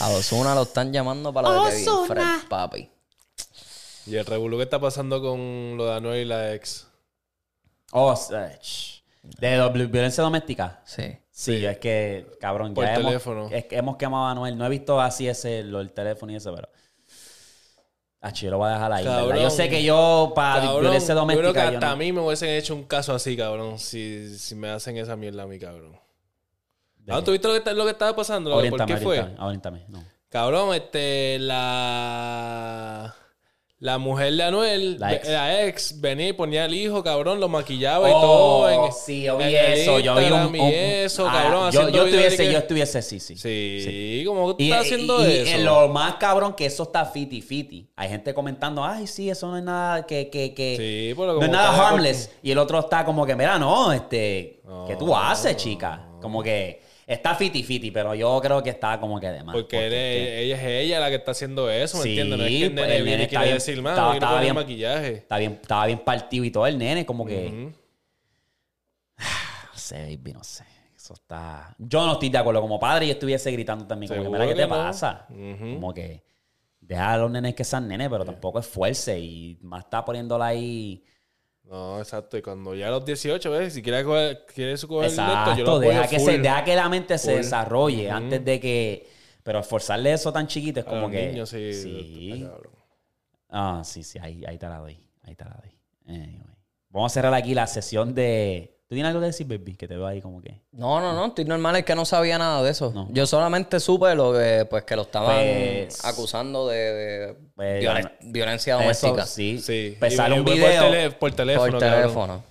A Osuna lo están llamando para lo de Kevin Fred, papi. Y el revuelo que está pasando con lo de Anuel y la ex. Oh, eh, de violencia doméstica. Sí. Sí, es que, cabrón, Por ya hemos, teléfono. es que hemos quemado a Noel. No he visto así ese, lo, el teléfono y eso, pero. Ah, yo lo voy a dejar ahí. ¿verdad? Cabrón. Yo sé que yo, para Cabrón, violencia yo doméstica. creo que yo hasta no- a mí me hubiesen hecho un caso así, cabrón, si, si me hacen esa mierda a mí, cabrón. ¿De Ah? ¿Tú viste lo que, está- lo que estaba pasando? ¿Por Oriéntame, qué fue? oriéntame, no. Cabrón, este, la... La mujer de Anuel, La ex. la ex, venía y ponía al hijo, cabrón, lo maquillaba y Oh, todo. En, sí, yo vi eso. Yo vi un. Instagram y un- eso, ah, cabrón, yo, yo estuviese, que- yo estuviese, sí, sí. Sí, como que Y, tú estás haciendo y- y eso. en lo más cabrón que eso está fiti fiti. Hay gente comentando, ay, sí, eso no es nada que, que, que Sí, pero no como es nada harmless. Y el otro está como que, mira, no, este, ¿qué tú No. haces, chica? Como que está fiti fiti, pero yo creo que está como que de más. Porque él es que ella es ella la que está haciendo eso, ¿me Sí, entiendes? No es que el pues, nene el viene nene quiere bien- decir, más, estaba- estaba bien- maquillaje. está bien, estaba bien partido y todo el nene, como que, Ujú. no sé, baby, no sé. Eso está. Yo no estoy de acuerdo. Como padre, yo estuviese gritando también. Como que, mira, ¿qué te no. pasa? Ujú. Como que deja a los nenes que sean nenes, pero tampoco es fuerza. Y más está poniéndola ahí. No, exacto. Y cuando ya a los 18, ¿ves? Si quiere coger, quiere su coger Exacto. esto, yo lo deja, que full. se, deja que la mente se Full. desarrolle Ujú. antes de que. Pero esforzarle eso tan chiquito es A como los que. niños, sí. sí. Ah, sí, sí. Ahí, ahí te la doy. Ahí te la doy. Anyway. Vamos a cerrar aquí la sesión de. ¿Tú tienes algo que decir, baby? Que te veo ahí como que. No, no, no, estoy normal, es que no sabía nada de eso. No. Yo solamente supe lo que, pues, que lo estaban Pues- acusando de, de Pues, violen- no- violencia Eso, doméstica. sí. Sí. Pues Y- sale y un video. Por, teléfono, por teléfono.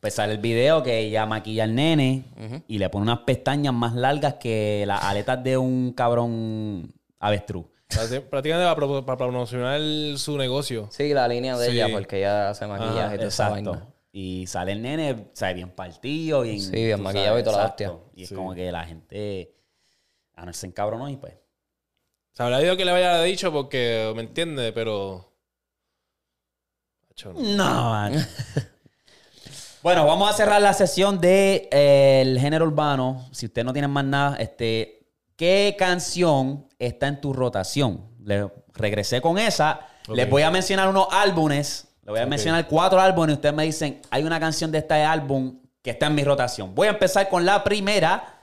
Pues sale el video que ella maquilla al nene y le pone unas pestañas más largas que las aletas de un cabrón avestruz. Prácti- Prácticamente para, pro- para promocionar su negocio. Sí, la línea de Sí. ella, porque ella hace maquillaje y toda esa Exacto. vaina. Y sale el nene, sabe, bien partido, bien. Sí, bien maquillado y toda la exacto. Y es Sí. como que la gente. A no se encabronó y pues. Se habrá ido que le haya dicho porque, ¿me entiende? Pero... No. No, man. bueno, vamos a cerrar la sesión de eh, el género urbano. Si usted no tiene más nada, este, ¿qué canción está en tu rotación? Le regresé con esa. Les voy a mencionar unos álbumes. Les voy a mencionar cuatro álbumes y ustedes me dicen, hay una canción de este álbum que está en mi rotación. Voy a empezar con la primera.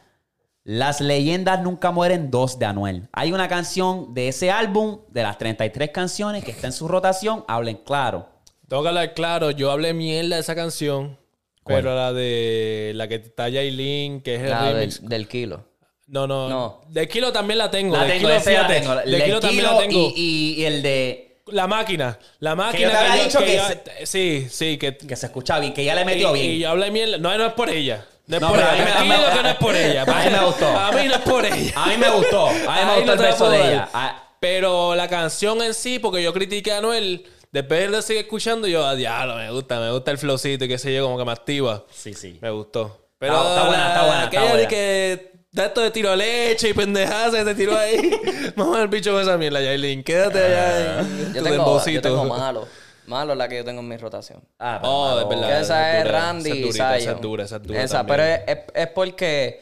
Las leyendas nunca mueren 2 de Anuel. Hay una canción de ese álbum, de las 33 canciones que está en su rotación. Hablen claro. Tengo que hablar claro, yo hablé mierda de esa canción. ¿Cuál? Pero la de la que está Yailin, que es el La del, del kilo. No, no, No. De Kilo también la tengo. La de tengo, Kilo, ese la fíjate, tengo. De Kilo también Kilo la tengo. Y, y- y el de La máquina. La máquina. yo te había dicho que ya- Sí, sí, que... que se escucha bien, que ya le y, metió y bien. yo hablé mierda. No, no es por ella. No es No, por pero a ella. mí me- Tranquilo a mí- que no es por ella. a mí me gustó. A mí no es por ella. A mí me gustó. A mí me gustó no el beso de ella. Ah, Pero la canción en sí, porque yo critiqué a Anuel, después de lo seguir escuchando, yo, a diablo, me gusta, me gusta el flowcito y qué sé yo, como que me activa. Sí, sí. Me gustó. Pero Está- está buena, está buena, está de que da esto de tiro a leche y pendejadas, se tiró ahí. Vamos al bicho con esa mierda, Yailin. Quédate allá en Yo tu tengo, yo dembocito. tengo malo. Malo la que yo tengo en mi rotación. Ah, pero Oh, es verdad. Que esa es dura, Randy esa es durita, esa es dura, esa es dura Esa, también. pero es, es- es porque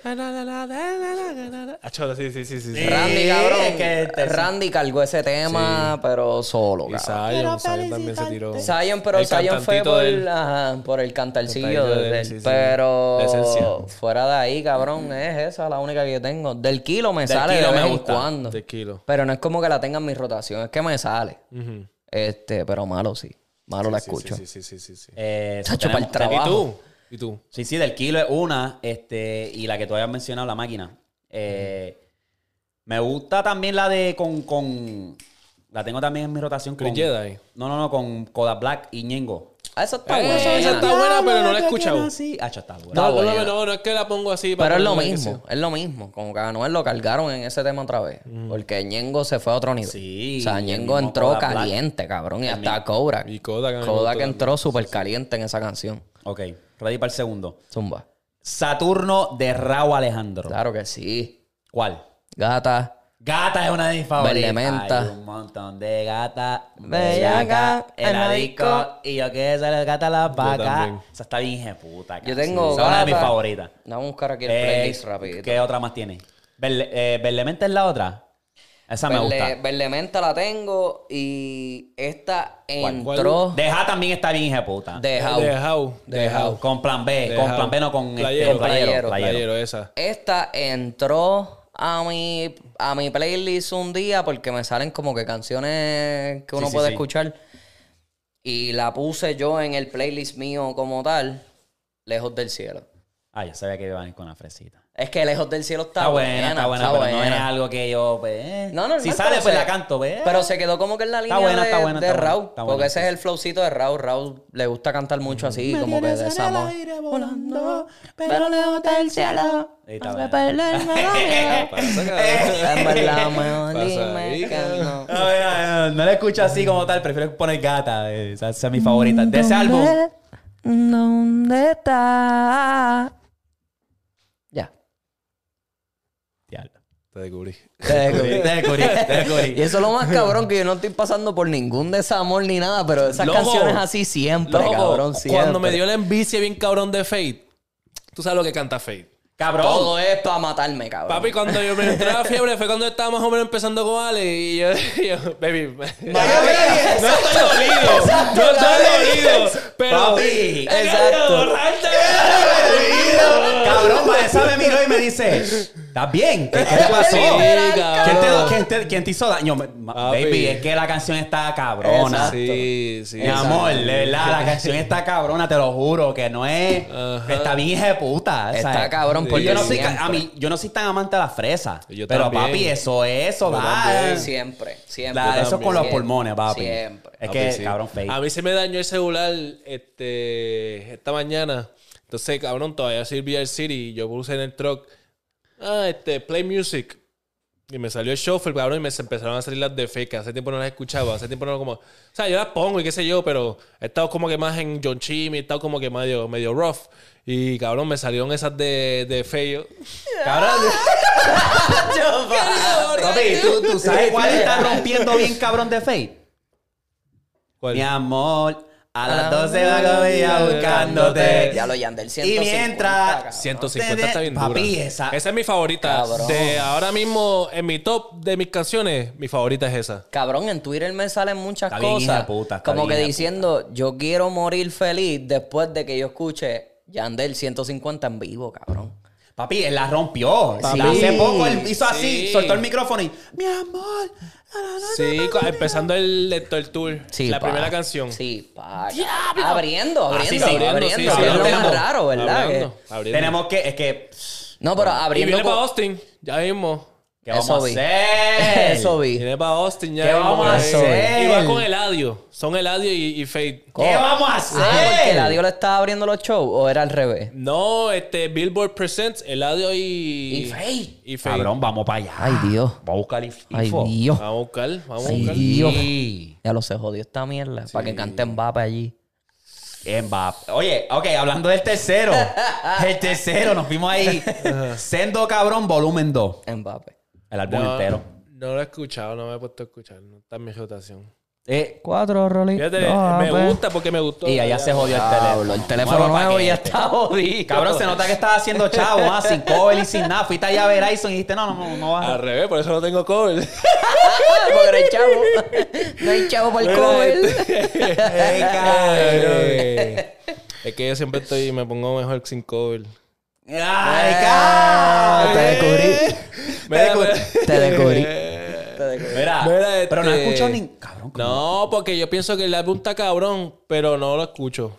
sí, sí, sí, sí. sí. Randy, cabrón, es que te- Randy cargó ese tema, pero solo, Y. Zion, Zion también se tiró. Zion, pero El Zion fue por, de él. ajá, por el cantarcillo Cantadito de de, él, él. sí, sí. Pero fuera de ahí, cabrón, es esa la única que yo tengo. Del kilo me Del sale kilo de me vez en cuando. De kilo. Pero no es como que la tenga en mi rotación, es que me sale. Este, pero malo sí. Malo la Sí, escucho. Sí, sí, sí, sí, sí. Eh, Chacho, pa'l ¿Y trabajo. tú? ¿Y tú? Sí, sí, del kilo es una. Este, y la que tú habías mencionado, la máquina. Eh, Me gusta también la de con, con. La tengo también en mi rotación con. Chris Jedi. No, no, no, con Kodak Black y Ñengo. Ah, Eso está Eh, bueno. esa- está buena, pero no la he escuchado. Sí, ah, está buena. No, no, no, no, no es que la pongo así. Pero es lo mismo, es lo mismo. Como que a Anuel lo cargaron en ese tema otra vez. Porque Ñengo se fue a otro nivel. Sí, O sea, Ñengo entró caliente, cabrón. Y hasta Kodak. Y Kodak Kodak entró súper caliente en esa canción. Ok, ready para el segundo. Zumba. Saturno de Raúl Alejandro. Claro que sí. ¿Cuál? Gata. Gata es una de mis favoritas. Hay un montón de gatas. Bellaca, en la disco. Y yo que esa gata la vaca. también. Esa está bien jeputa. Yo tengo Esa es una de mis favoritas. Vamos a buscar aquí el Eh, playlist rapidito. ¿Qué otra más tiene? Berle- eh, Berlementa es la otra. Esa me gusta. Verlementa la tengo y esta ¿Cuál? entró Deja también está bien jeputa. de How. De How. De How. Con plan B. Con plan B, no con este, Playero. con playero. Playero. playero. Playero, esa. Esta entró a mi, a mi playlist un día porque me salen como que canciones que uno sí, puede sí. escuchar. Y la puse yo en el playlist mío como tal, Lejos del Cielo. Ah, ya sabía que iba a venir con una fresita. Es que Lejos del Cielo está, Está buena, está buena, pero no es buena. algo que yo, pues, eh. No, no, Si no, sale, pues se- la canto, pues. Pero se quedó como que en la línea buena, de, está buena, de está buena, Raúl. está porque buena, ese es el flowcito de Raúl. Raúl le gusta cantar mucho así, como que de esa amor. volando, pero lejos del cielo. Ahí está No buena. me perderme la vida. Pasa, cabrón. En verdad, mejor Pasa dime ahí, que cabrón. no. No la escucho así como tal, prefiero poner gata. eh, esa es mi favorita. De ese álbum. ¿Dónde está? Ya. Diablo. Te descubrí. Te descubrí, te descubrí, te descubrí. Y eso es lo más cabrón que yo no estoy pasando por ningún desamor ni nada, pero esas Loco. canciones así siempre, Loco, cabrón, siempre. cuando me dio la envidia bien cabrón de Fate, tú sabes lo que canta Fate. Cabrón. Todo es para matarme, cabrón. Papi, cuando yo me entré a la fiebre fue cuando estaba más o menos empezando con Ale y yo, yo baby, no estoy dolido, no estoy dolido, pero Papi. Exacto. Cabrón, esa me miró y me dice: ¿Estás bien? ¿Qué, qué te pasó? Sí, ¿Quién te, quién te- quién te hizo daño? Me- ma- Papi. Baby, es que la canción está cabrona. Sí, sí. Mi amor, de verdad, la canción está cabrona, te lo juro, que no es. Ajá. que está bien hija de puta. Está ¿sabes? cabrón Y porque yo no soy, siempre. a mí, yo no soy tan amante de la fresa. Yo pero también. papi, eso es, eso Yo da. también. Siempre, siempre. La- eso es con los Siempre, pulmones, papi. Siempre. Es Papi, que, sí. cabrón, fake. A mí se me dañó el celular este, esta mañana. Entonces, cabrón, todavía sirvía el Siri. y Yo puse en el truck, ah, este, play music. Y me salió el shuffle, cabrón, y me empezaron a salir las de fake. Hace tiempo no las escuchaba, hace tiempo no como... O sea, yo las pongo y qué sé yo, pero he estado como que más en John Chimmy, he estado como que medio, medio rough. Y, cabrón, me salieron esas de, de feo. Cabrón. papi, ¿tú, tú sabes cuál está rompiendo bien cabrón de Fate? ¿Cuál? Mi amor, a las 12 va comida buscándote. Ya lo Yandel Y 150. mientras. cabrón. 150 está bien dura. Papi, esa. Esa es mi favorita. Cabrón. De ahora mismo, en mi top de mis canciones, mi favorita es esa. Cabrón, en Twitter me salen muchas Está bien cosas. de puta, como bien que diciendo, yo quiero morir feliz después de que yo escuche Yandel 150 en vivo, cabrón. Papi, él la rompió. Papi. Hace poco él hizo así, Sí. soltó el micrófono y. Mi amor. Sí, empezando el, el, el tour. Sí, la pa. primera canción. Sí, pa. Abriendo, abriendo, sí, sí, abriendo. abriendo, sí, es lo más raro, ¿verdad? Abriendo, Que-. Tenemos que. Es que. No, pero Y abriendo. viene con- para Austin, ya mismo. ¿Qué vamos Eso a vi. hacer? Eso vi. Viene para Austin ya. ¿Qué vamos a hacer? Y va con Eladio. Son Eladio y, y Fade. ¿Qué vamos a hacer? Ah, porque la Dio le estaba abriendo los shows o era al revés. No, este Billboard Presents Eladio y. Y. Y Fade. Cabrón, vamos para allá. Ay, Dios. Vamos a buscar inf- Ay, info. Dios. Vamos a buscar, vamos a Ay, buscar. Dios. Sí. Ya lo se jodió esta mierda. Para que cante Mbappé allí. Mbappé. Oye, ok, hablando del tercero. el tercero, nos fuimos ahí. Sendo Cabrón, volumen 2. Mbappé. El álbum No, entero. no lo he escuchado, no me he puesto a escuchar. No está en mi rotación. Eh, Cuatro. Fíjate, me gusta porque me gustó. y allá se jodió el teléfono. El teléfono Nuevo nuevo ya está jodido. Cabrón, se nota que estás haciendo chavo, ah, sin cover y sin nada. Fuiste allá a ver a Ison y dijiste, no, no, no, no vas a... Al revés, por eso no tengo cover. Porque no hay chavo. No hay chavo para el cover. Ey, cabrón. Eh, es que yo siempre estoy, me pongo mejor sin cover. Ay, cabrón. te descubrí. Te descubrí. Mira, Mira, pero no este- escucho ni... No, porque yo pienso que el álbum está cabrón, pero no lo escucho.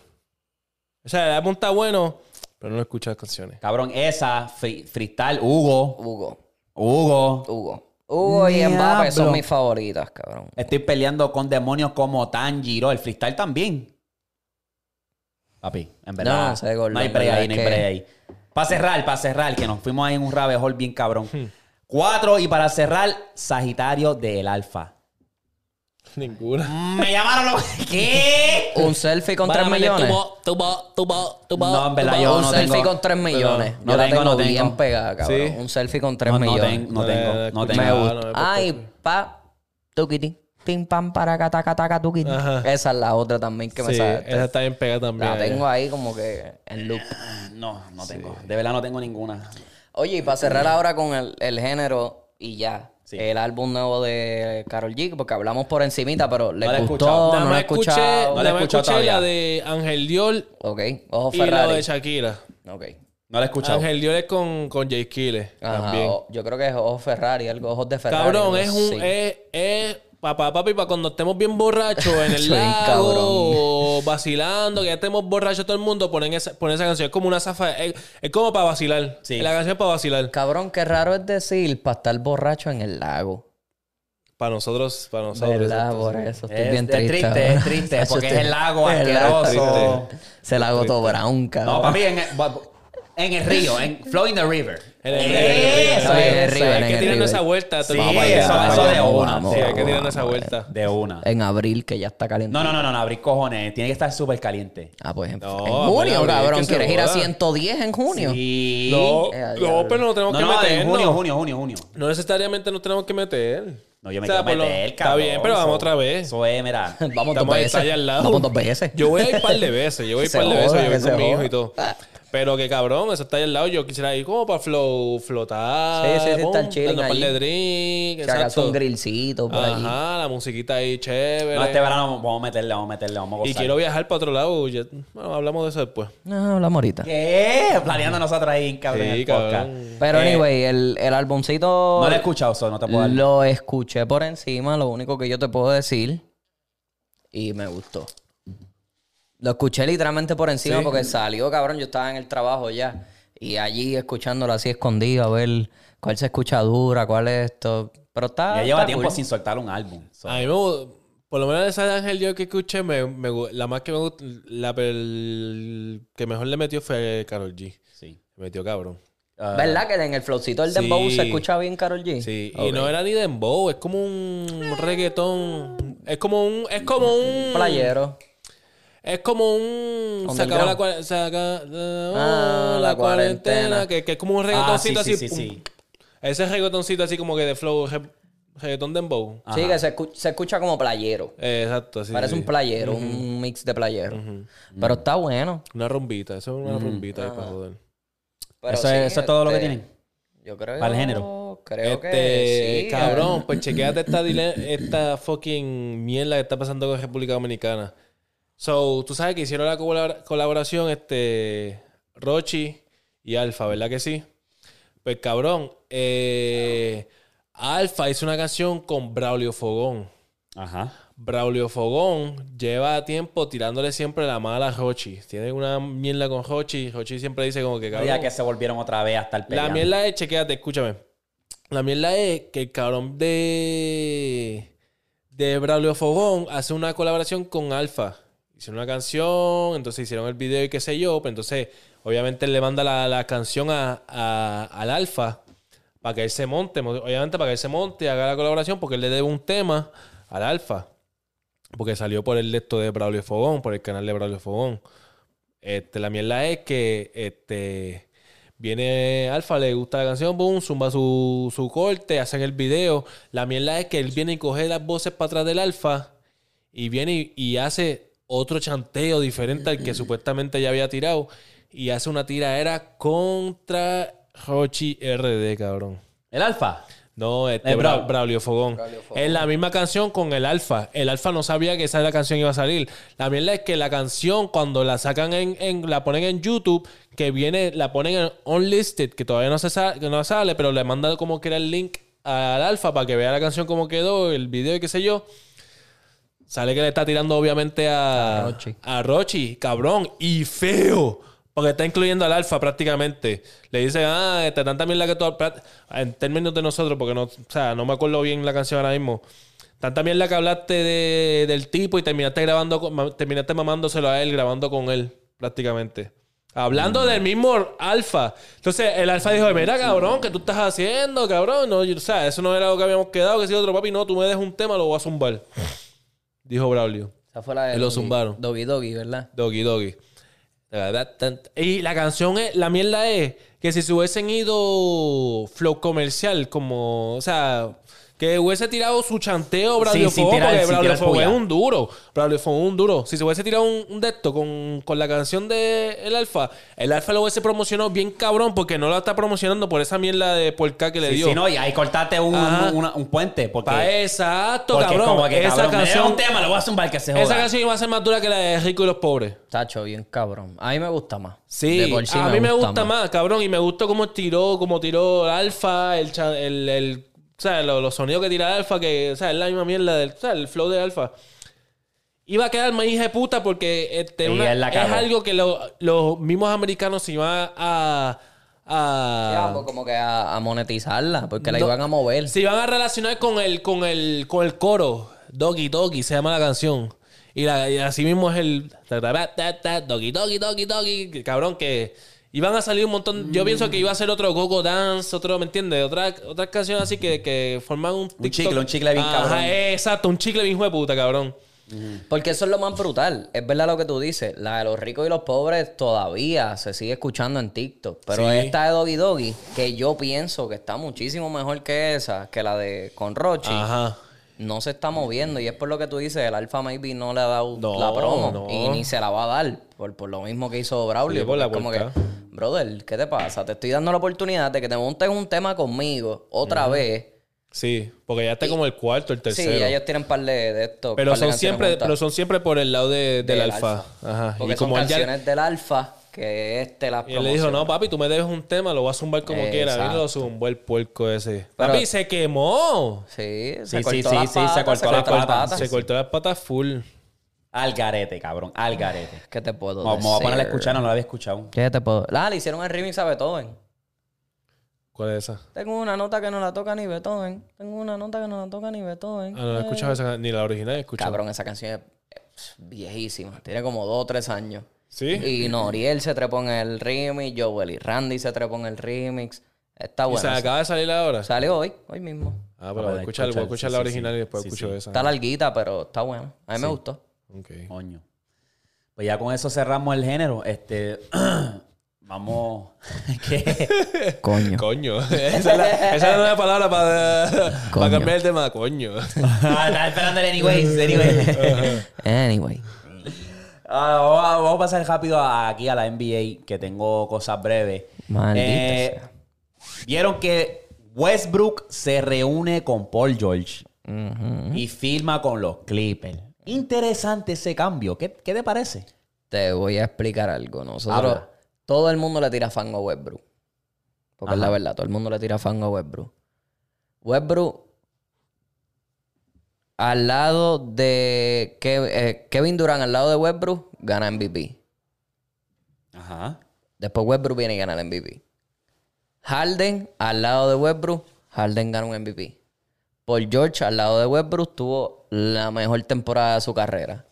O sea, el álbum está bueno, pero no escucho las canciones. Cabrón, esa, free- freestyle, Hugo. Hugo. Hugo. Hugo. Hugo y Mbappé son mis favoritas, cabrón. Estoy peleando con demonios como Tanjiro. El freestyle también. Papi, en verdad. No, sé, gordo, no hay break ahí, no hay break ahí. Para cerrar, para cerrar, que nos fuimos ahí en un rabejol bien cabrón. Hmm. Cuatro, y para cerrar, Sagitario del Alfa. Ninguna. Me llamaron los... ¿Qué? Un selfie con 3 millones. No, en verdad, yo un no selfie tengo... con 3 millones. no yo la tengo, tengo, no tengo. bien pegada, cabrón. Sí. Un selfie con 3 No, no, millones. tengo, no No, tengo, no, tengo. Me gusta. Ay, pa. Tuquiti. Tim pam para cataca taca tuquiti. Ajá. Esa es la otra también que me Sí, sale. esa está bien pegada también. La tengo ahí como que en loop. No, no tengo. De verdad no tengo ninguna. Oye, y para cerrar ahora con el, el género y ya. Sí. El álbum nuevo de Carol G, porque hablamos por encimita, pero ¿le No gustó? ¿No lo más he escuché, escuchado? No escuchado escuché la de Ángel Dior Ok. Ojo y la Ferrari. de Shakira. Ok. No la he escuchado. Ángel Dior es con, con Jay Kille Ajá, también. o- yo creo que es Ojo Ferrari, algo Ojos de Ferrari. Cabrón, es un. así. Es, es papá, papi, para cuando estemos bien borrachos en el lago cabrón. O vacilando, que ya estemos borrachos todo el mundo, ponen esa, ponen esa canción. Es como una zafa. Es, es como para vacilar. Sí. La canción es para vacilar. Cabrón, qué raro es decir para estar borracho en el lago. Para nosotros, para nosotros. ¿Verdad? Por eso estoy Es, bien es triste. triste, ahora. es triste, porque es el lago el asqueroso. triste. Se lago todo brown, cabrón. No, papi, en el, en el río, en Flow in the River. En el- Eso en el- es. en el Hay River, en que River. esa vuelta. Sí, eso- eso de una. Sí, hay que tirar esa vuelta. De una. En abril, que ya está caliente. No, no, no, no, no, abrir cojones. Tiene que estar súper caliente. Ah, pues en, No, junio, abril, cabrón. ¿Quieres ir a joda. 110 en junio? Sí. No, Eh, no, pero no tenemos No, que no, en meternos. junio, junio, junio, junio. No necesariamente nos tenemos que meter. No, yo me O sea, quiero por lo- meter, Está cabrón. bien, pero vamos Eso- otra vez. Eso es, mira. Vamos dos Estamos ahí, veces. al lado. Vamos dos veces. Yo voy a ir un par de veces, yo voy a ir un par de veces, yo voy con mi hijo joda. y todo. Pero que cabrón, eso está ahí al lado. Yo quisiera ir como para flow, flotar. Sí, sí, sí, pum, estar chilling dando un par de drinks. Si acaso un grillcito por allí. Ajá, la musiquita ahí chévere. No, este verano vamos a meterle, vamos a meterle, vamos a y gozar. quiero viajar para otro lado. ya- bueno, hablamos de eso después. No, hablamos ahorita. ¿Qué? Planeando nosotros ahí, cabrón, en Sí, el podcast. cabrón. Pero Eh, anyway, el, el álbumcito... No lo he escuchado, so no te puedo dar. Lo escuché por encima, lo único que yo te puedo decir. Y me gustó. Lo escuché literalmente por encima Sí. porque salió, cabrón. Yo estaba en el trabajo ya. Y allí escuchándolo así escondido, a ver cuál se escucha dura, cuál es esto. Pero está. Ya lleva está tiempo cool. sin soltar un álbum. so. A mí me por lo menos esa de Ángel yo que escuché, me, me la más que me gustó, la que mejor le metió fue Carol G. Sí. Me metió cabrón. Ah, ¿Verdad que en el flowcito del Sí. Dembow se escucha bien Carol G? Sí, y no era ni dembow, es como un reggaetón, es como un, es como un Playero. Es como un se Underground. acabó la cuarentena, se acaba- oh, Ah, la, la cuarentena, cuarentena. que, que es como un Ah, reggaetoncito sí, sí, así. sí, pum. sí. Ese reggaetoncito así como que de flow, re- reggaetón dembow. Sí, que se, escu- se escucha como playero. Eh, exacto, sí. Parece sí. un playero, un mix de playero. Pero está bueno. Una rumbita, eso es una rumbita ahí para joder. Pero ¿Eso, sí, es, eso es todo lo que este, tienen? Yo creo. Para el género. Creo este, que sí. cabrón, pues chequéate esta, dile- esta fucking mierda que está pasando con República Dominicana. So, tú sabes que hicieron la colabora- colaboración este Rochi y Alfa, ¿verdad que sí? Pues cabrón, eh, Alfa hizo una canción con Braulio Fogón. Ajá. Braulio Fogón lleva tiempo tirándole siempre la mala a Rochi. Tiene una mierda con Rochi. Rochi siempre dice como que cabrón. Ya que se volvieron otra vez hasta el La peleando. mierda es, chequéate, escúchame. La mierda es que el cabrón de. de Braulio Fogón hace una colaboración con Alfa. Hicieron una canción, entonces hicieron el video y qué sé yo. Pero entonces, obviamente, él le manda la, la canción a, a- al Alfa para que él se monte. Obviamente, para que él se monte, haga la colaboración, porque él le debe un tema al Alfa. Porque salió por el esto de Braulio Fogón, por el canal de Braulio Fogón. Este, la mierda es que este, viene Alfa, le gusta la canción, boom, zumba su, su corte, hacen el video. La mierda es que él viene y coge las voces para atrás del Alfa y viene y, y hace otro chanteo diferente al que supuestamente ya había tirado. Y hace una tiraera contra Rochi RD, cabrón. ¿El alfa? No, este Eh, Bra- Brau- Braulio Fogón. Es la misma canción con el Alfa. El Alfa no sabía que esa la canción iba a salir. La mierda es que la canción, cuando la sacan en, en- la ponen en YouTube, que viene, la ponen en Unlisted, que todavía no se sa- que no sale, pero le manda como que era el link al Alfa para que vea la canción como quedó, el video y qué sé yo. Sale que le está tirando obviamente a, A Rochi. a Rochi, cabrón, y feo. Porque está incluyendo al alfa prácticamente. Le dice, ah, este, tanta mierda que tú... hablas-". En términos de nosotros, porque no, o sea, no me acuerdo bien la canción ahora mismo. Tanta mierda que hablaste de- del tipo y terminaste grabando, terminaste mamándoselo a él, grabando con él, prácticamente. Hablando del mismo alfa. Entonces, el alfa dijo, mira, cabrón, ¿qué tú estás haciendo, cabrón? No, yo- o sea, eso no era lo que habíamos quedado, que si otro papi, no, tú me dejas un tema, lo voy a zumbar. Dijo Braulio. Esa fue la de Y lo zumbaron. Doggy Doggy, ¿verdad? Doggy Doggy. Y la canción es, la mierda es que si se hubiesen ido flow comercial, como, o sea, que hubiese tirado su chanteo Braulio sin Fogón, tirar- porque Braulio Fogón es un duro. Braulio Fogón es un duro. Si se hubiese tirado un, un de esto con, con la canción de El Alfa, el Alfa lo hubiese promocionado bien cabrón porque no lo está promocionando por esa mierda de porca que le Sí, dio. sí, no, y ahí cortaste un, Ajá. un, puente. Porque, Pa' exacto, porque cabrón. como que, esa cabrón, me canción, un tema, lo voy a zumbar que se joda. esa canción iba a ser más dura que la de Rico y los Pobres. Tacho, bien cabrón. A mí me gusta más. Sí, sí a mí me gusta más. cabrón. Y me gustó cómo tiró, cómo tiró el alfa, el, el, el- sea, lo- los, sonidos que tira el alfa, que, o sea, es la misma mierda del, o sea, el flow de alfa. Iba a quedar más hija de puta porque este, una- es algo que lo- los mismos americanos se iban a, a, Ya, pues como que a, a monetizarla, porque la iban a mover. se iban a relacionar con el, con el, con el coro. Doggy Doggy se llama la canción. Y, la- y así mismo es el Doggy Doggy Doggy Doggy. Cabrón, que iban a salir un montón. Yo pienso que iba a ser otro Gogo Dance, otro, ¿me entiendes? Otra, otras canciones así que, que forman un TikTok. chicle, un chicle bien Ajá, cabrón. Exacto, un chicle bien hijo de puta, cabrón. Porque eso es lo más brutal. Es verdad lo que tú dices. La de los ricos y los pobres todavía se sigue escuchando en TikTok. Pero Sí. esta de Doggy Doggy, que yo pienso que está muchísimo mejor que esa, que la de con Rochi, Ajá. No se está moviendo. Y es por lo que tú dices, el Alfa maybe no le ha dado No, la promo. no. Y ni se la va a dar. Por, por lo mismo que hizo Braulio. Sí, por la como que, brother, ¿qué te pasa? Te estoy dando la oportunidad de que te montes un tema conmigo otra vez. Sí, porque ya está como el cuarto, el tercero. Sí, ya ellos tienen un par de, de estos. pero, son canciones siempre, pero son siempre por el lado de- del del alfa. Ajá. Porque y son como él ya- canciones del alfa que este las Y él le dijo, no, papi, tú me debes un tema, lo voy a zumbar como quiera. Exacto. Vino lo zumbó el puerco ese. Pero- papi, se quemó. Sí, se Sí, cortó sí, las sí, sí, se patas, cortó las patas. patas. Se cortó las patas full. Al garete, cabrón. Al garete. ¿Qué te puedo decir? vamos a ponerle a escuchar, no lo había escuchado. ¿Qué te puedo Ah, le hicieron el remix a Beethoven. ¿Cuál es esa? Tengo una nota que no la toca ni Beethoven. Tengo una nota que no la toca ni Beethoven. Ah, no he escuchado esa, ni la original he escuchado. Cabrón, esa canción es viejísima. Tiene como dos o tres años. ¿Sí? Y Noriel se trepó en el remix. Joel y Randy se trepó en el remix. Está ¿Y se bueno. acaba de salir ahora? Salió hoy, hoy mismo. Ah, pero voy a escuchar, voy a escuchar, escuchar sí, la original sí. y después Sí, escucho sí. esa. Está larguita, pero está bueno. A mí me gustó. Ok. Coño. Pues ya con eso cerramos el género. Este. Vamos. ¿Qué? Coño. Coño. esa, es la, esa es la nueva palabra para, cambiar el tema. Coño. Ah, Estaba esperando el anyways. anyways. Anyway. Ah, vamos, a, vamos a pasar rápido aquí a la NBA, que tengo cosas breves. Eh. Vieron que Westbrook se reúne con Paul George y firma con los Clippers. Interesante ese cambio. ¿Qué, qué te parece? Te voy a explicar algo. Nosotros, Habla. todo el mundo le tira fango a Westbrook. Porque es la verdad, todo el mundo le tira fango a Westbrook. Westbrook, al lado de eh, Kevin Durant, al lado de Westbrook, gana MVP. Ajá. Después Westbrook viene y gana el MVP. Harden, al lado de Westbrook, Harden gana un MVP. Paul George al lado de Westbrook tuvo la mejor temporada de su carrera.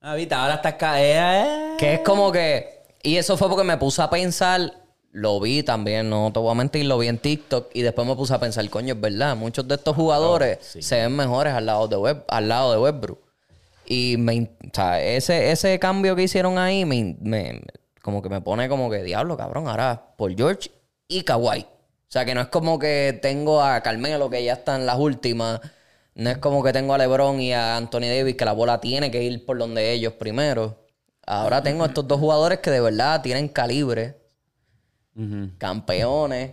Ah, viste, ahora estás caída. Que es como que. Y eso fue porque me puse a pensar. Lo vi también, no te voy a mentir, lo vi en TikTok. Y después me puse a pensar, coño, es verdad. Muchos de estos jugadores se ven mejores al lado de, Web, al lado de Westbrook. Y me, o sea, ese, ese cambio que hicieron ahí me, me- como que me pone como que diablo, cabrón. Ahora Paul George y Kawhi. O sea, que no es como que tengo a Carmelo que ya está en las últimas. No es como que tengo a LeBron y a Anthony Davis que la bola tiene que ir por donde ellos primero. Ahora tengo estos dos jugadores que de verdad tienen calibre. Campeones.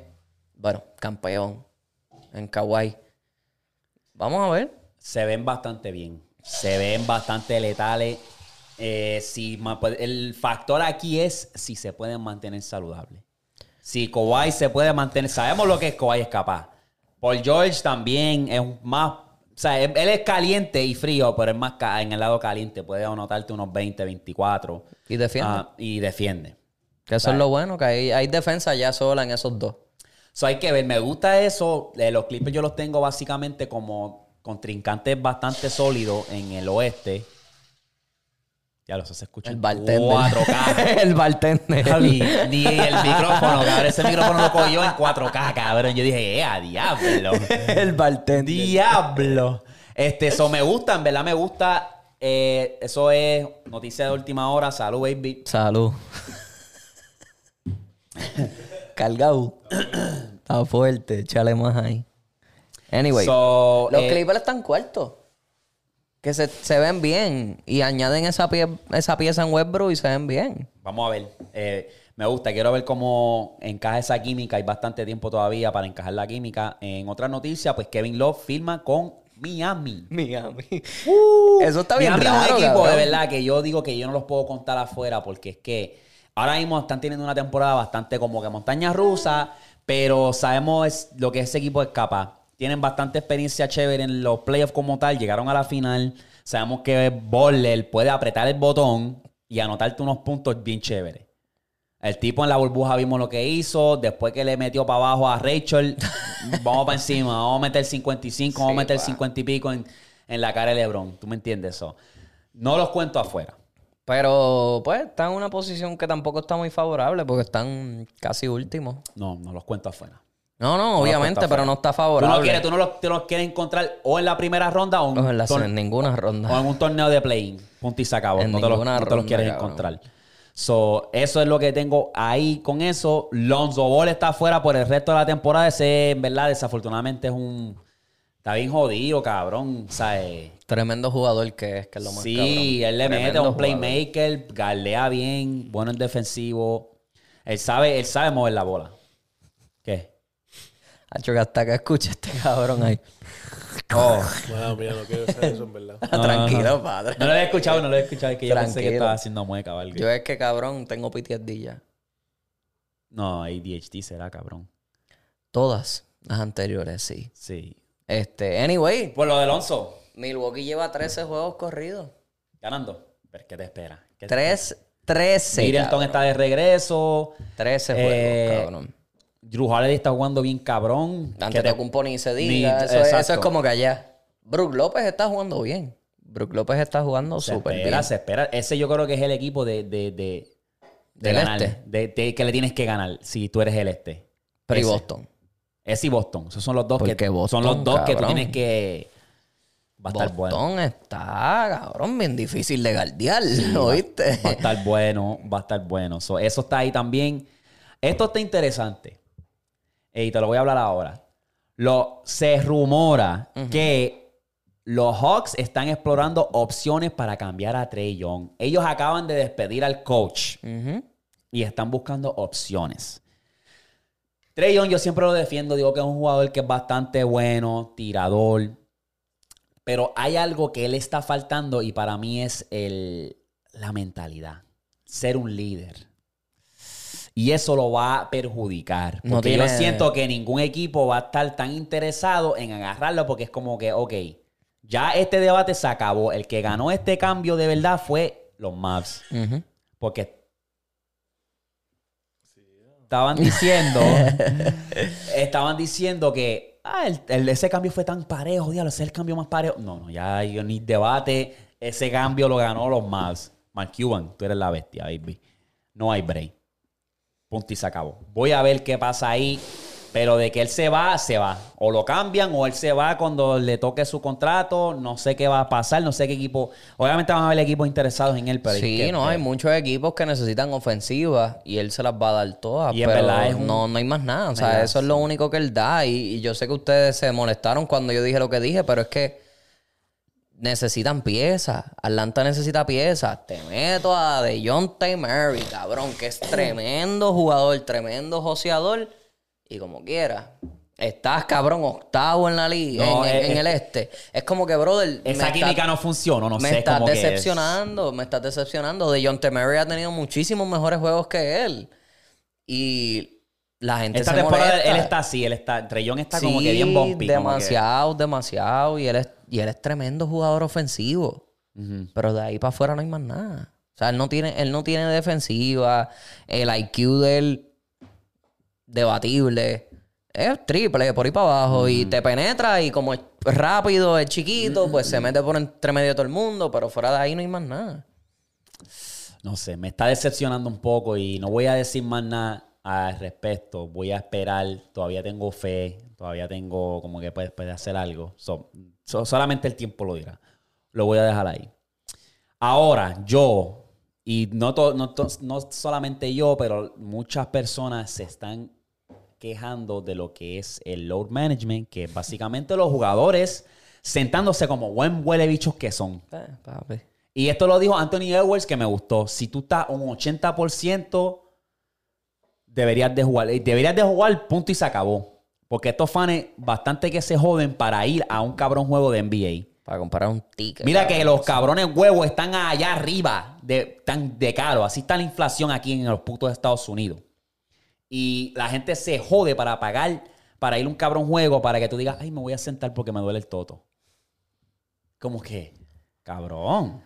Bueno, campeón. En Kawhi. Vamos a ver. Se ven bastante bien. Se ven bastante letales. Eh, si pues, el factor aquí es si se pueden mantener saludables. Si Kawhi se puede mantener, sabemos lo que es Kawhi es capaz. Paul George también es más, o sea, él, es caliente y frío, pero es más en el lado caliente. Puede anotarte unos 20, 24. Y defiende. Ah, y defiende. Que eso es lo bueno, que hay, hay defensa ya sola en esos dos. So, hay que ver, me gusta eso. Eh, los Clippers yo los tengo básicamente como contrincantes bastante sólidos en el oeste. Ya los se escucha El en bartender. 4K. el bartender. Javi, ni el micrófono, cabrón. Ese micrófono lo cogió en 4K, cabrón. Yo dije, ¡eh, a diablo! el bartender. ¡Diablo! Este, eso me gusta, en verdad me gusta. Eh, eso es noticia de última hora. Salud, baby. Salud. Cargado. Está fuerte. Échale más ahí. Anyway. So, los eh, Clippers están cuartos. Que se, se ven bien. Y añaden esa, pie- esa pieza en Westbrook y se ven bien. Vamos a ver. Eh, me gusta. Quiero ver cómo encaja esa química. Hay bastante tiempo todavía para encajar la química. En otra noticia, pues Kevin Love firma con Miami. Miami. Eso está bien Miami es un equipo cabrón. de verdad que yo digo que yo no los puedo contar afuera porque es que ahora mismo están teniendo una temporada bastante como que montaña rusa, pero sabemos es- lo que ese equipo es capaz. Tienen bastante experiencia chévere en los playoffs como tal, llegaron a la final. Sabemos que Boller puede apretar el botón y anotarte unos puntos bien chéveres. El tipo en la burbuja vimos lo que hizo. Después que le metió para abajo a Rachel, vamos para encima. Vamos a meter 55, vamos a meter 50 y pico en, en la cara de LeBron. ¿Tú me entiendes eso? No los cuento afuera. Pero, pues, están en una posición que tampoco está muy favorable porque están casi últimos. No, no los cuento afuera. No, no, obviamente, pero afuera. no está Tú favorable. no quieres, tú no los, tú los quieres encontrar o en la primera ronda o en, No, en, la- tor- en ninguna ronda. o en un torneo de play-in. Punto y se acabó. En No te, los, ninguna no te los ronda, quieres cabrón. encontrar. So, eso es lo que tengo ahí con eso. Lonzo Ball está fuera por el resto de la temporada. Ese, en verdad, desafortunadamente es un... Está bien jodido, cabrón. O sea, eh, Tremendo jugador que es, que es lo más sí, cabrón. él le mete a un jugador. playmaker, galdea bien, bueno en defensivo. Él sabe, él sabe mover la bola. ¿Qué? Hacho, que hasta que escuche este cabrón ahí. Oh. Wow, mira, no quiero hacer eso en verdad. Tranquilo, padre. No lo he escuchado, no lo he escuchado. Es que yo pensé que Tranquilo. estaba haciendo mueca o algo. Yo es que, cabrón, tengo PTSD ya. No, ADHD será, cabrón. Todas las anteriores, sí. Sí. Este, anyway, Por lo de Alonso, Milwaukee lleva 13 juegos corridos. ganando. Pero ¿qué te espera? ¿Qué te Tres, 13. Middleton está de regreso. 13 Eh, juegos, cabrón. Drew Holiday está jugando bien cabrón. Antes ¿Qué te- un pony se Ni- diga. Eso, es, eso exacto. es como que allá. Brook López está jugando bien. Brook López está jugando súper espera, bien. se espera. Ese yo creo que es el equipo de, de, de, de ganar. este. De, que le tienes que ganar si tú eres el este. Pero y. Boston. Ese y Boston. Esos son los dos que Boston, son los dos que tú tienes que. Va a estar bueno. Boston está, cabrón, bien difícil de guardiar, ¿oíste? Va a estar bueno, va a estar bueno. So, eso está ahí también. Esto está interesante. Y te lo voy a hablar ahora. Lo, se rumora que los Hawks están explorando opciones para cambiar a Trey Young. Ellos acaban de despedir al coach y están buscando opciones. Trey Young yo siempre lo defiendo, digo que es un jugador que es bastante bueno, tirador, pero hay algo que él está faltando y para mí es el, la mentalidad, ser un líder. Y eso lo va a perjudicar. Porque No tiene- yo siento que ningún equipo va a estar tan interesado en agarrarlo porque es como que, ok, ya este debate se acabó. El que ganó este cambio de verdad fue los Mavs. Porque estaban diciendo, estaban diciendo que ah, el- ese cambio fue tan parejo, diablo, ese es el cambio más parejo. No, no, ya hay ni debate. Ese cambio lo ganó los Mavs. Mark Cuban, tú eres la bestia, baby. No hay break. Punto y se acabó. Voy a ver qué pasa ahí. Pero de que él se va, se va. O lo cambian o él se va cuando le toque su contrato. No sé qué va a pasar. No sé qué equipo. Obviamente van a haber equipos interesados en él. Pero Sí, que- no, hay muchos equipos que necesitan ofensivas y él se las va a dar todas. Y en pero verdad es un- no, no hay más nada. O sea, ¿Verdad? eso es lo único que él da. Y, y yo sé que ustedes se molestaron cuando yo dije lo que dije, pero es que necesitan piezas. Atlanta necesita piezas. Te meto a DeJounte Murray, cabrón, que es tremendo jugador, tremendo joseador. Y como quiera. Estás, cabrón, octavo en la liga, No, en, es- en el este. Es como que, brother. Esa me química está- no funciona. No me sé estás cómo que es. decepcionando, me estás decepcionando. De John Temery ha tenido muchísimos mejores juegos que él. Y la gente Esta se temporada molesta. él está así. Él está. Trellón está como que bien bumpy. que- demasiado, demasiado. Y él, es, y él es tremendo jugador ofensivo. Pero de ahí para afuera no hay más nada. O sea, él no tiene, él no tiene defensiva. El IQ de él, debatible. Es triple, por ahí para abajo. Y te penetra y como es rápido, es chiquito, pues se mete por entre medio de todo el mundo. Pero fuera de ahí no hay más nada. No sé, me está decepcionando un poco y no voy a decir más nada al respecto. Voy a esperar. Todavía tengo fe. Todavía tengo como que puede, puede hacer algo. So- so- solamente el tiempo lo dirá. Lo voy a dejar ahí. Ahora, yo, y no, to- no, to- no solamente yo, pero muchas personas se están quejando de lo que es el load management, que es básicamente los jugadores sentándose como buen huele bichos que son. Eh, papi. Y esto lo dijo Anthony Edwards que me gustó. Si tú estás un 80%, deberías de jugar. Y Deberías de jugar, punto y se acabó. Porque estos fans bastante que se joden para ir a un cabrón juego de NBA. Para comprar un ticket. Mira que los cabrones huevos están allá arriba de, tan de caro. Así está la inflación aquí en los putos Estados Unidos. Y la gente se jode para pagar, para ir a un cabrón juego, para que tú digas, ay, me voy a sentar porque me duele el toto. Como que, cabrón.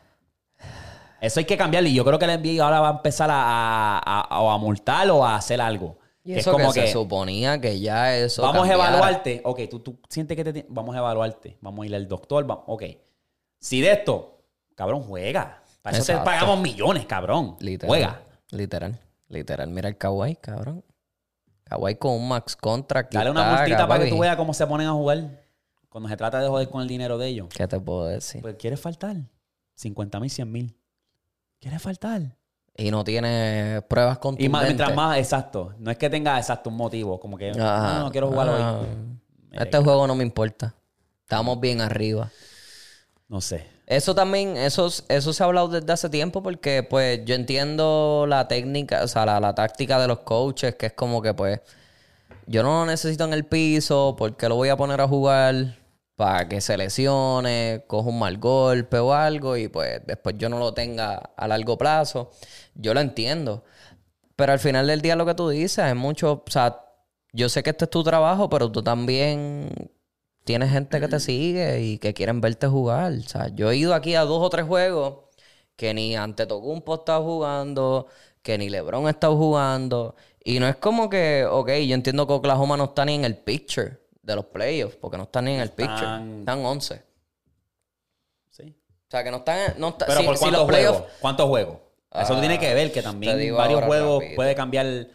Eso hay que cambiarlo. Y yo creo que la NBA ahora va a empezar a, a, a- multar o a hacer algo. Y Que eso que, se suponía que ya eso. Vamos cambiara. a evaluarte. Ok, tú, tú sientes que te... Vamos a evaluarte. Vamos a ir al doctor. Ok. Si de esto, cabrón, juega. Para eso te pagamos millones, cabrón. Literal. Juega. Literal. Literal. Mira el Kawhi, cabrón. Kawhi con un max contract. y Dale una multita para que tú veas cómo se ponen a jugar. Cuando se trata de joder con el dinero de ellos. ¿Qué te puedo decir? Pues quieres faltar. 50 mil, 100 mil. ¿Quieres faltar? y no tiene pruebas Y contundentes. más, mientras más, exacto. No es que tenga exacto un motivo. Como que, Ajá. no, no quiero jugar Ah, hoy. Este juego no me importa. Estamos bien arriba. No sé. Eso también, eso, eso se ha hablado desde hace tiempo porque pues yo entiendo la técnica, o sea, la, la táctica de los coaches, que es como que pues yo no lo necesito en el piso, porque lo voy a poner a jugar para que se lesione, coja un mal golpe o algo y pues después yo no lo tenga a largo plazo. Yo lo entiendo. Pero al final del día lo que tú dices es mucho, o sea, yo sé que este es tu trabajo, pero tú también tienes gente que te sigue y que quieren verte jugar. O sea, yo he ido aquí a dos o tres juegos que ni Antetokounmpo está jugando, que ni LeBron está jugando. Y no es como que, ok, yo entiendo que Oklahoma no está ni en el picture de los playoffs, porque no están ni en el picture. Están- Están 11. Sí. O sea, que no están... No está- Pero si- ¿por si cuántos los playoffs- juegos? ¿Cuántos juegos? Eso Ah, tiene que ver, que también varios ahora juegos rapidito. puede cambiar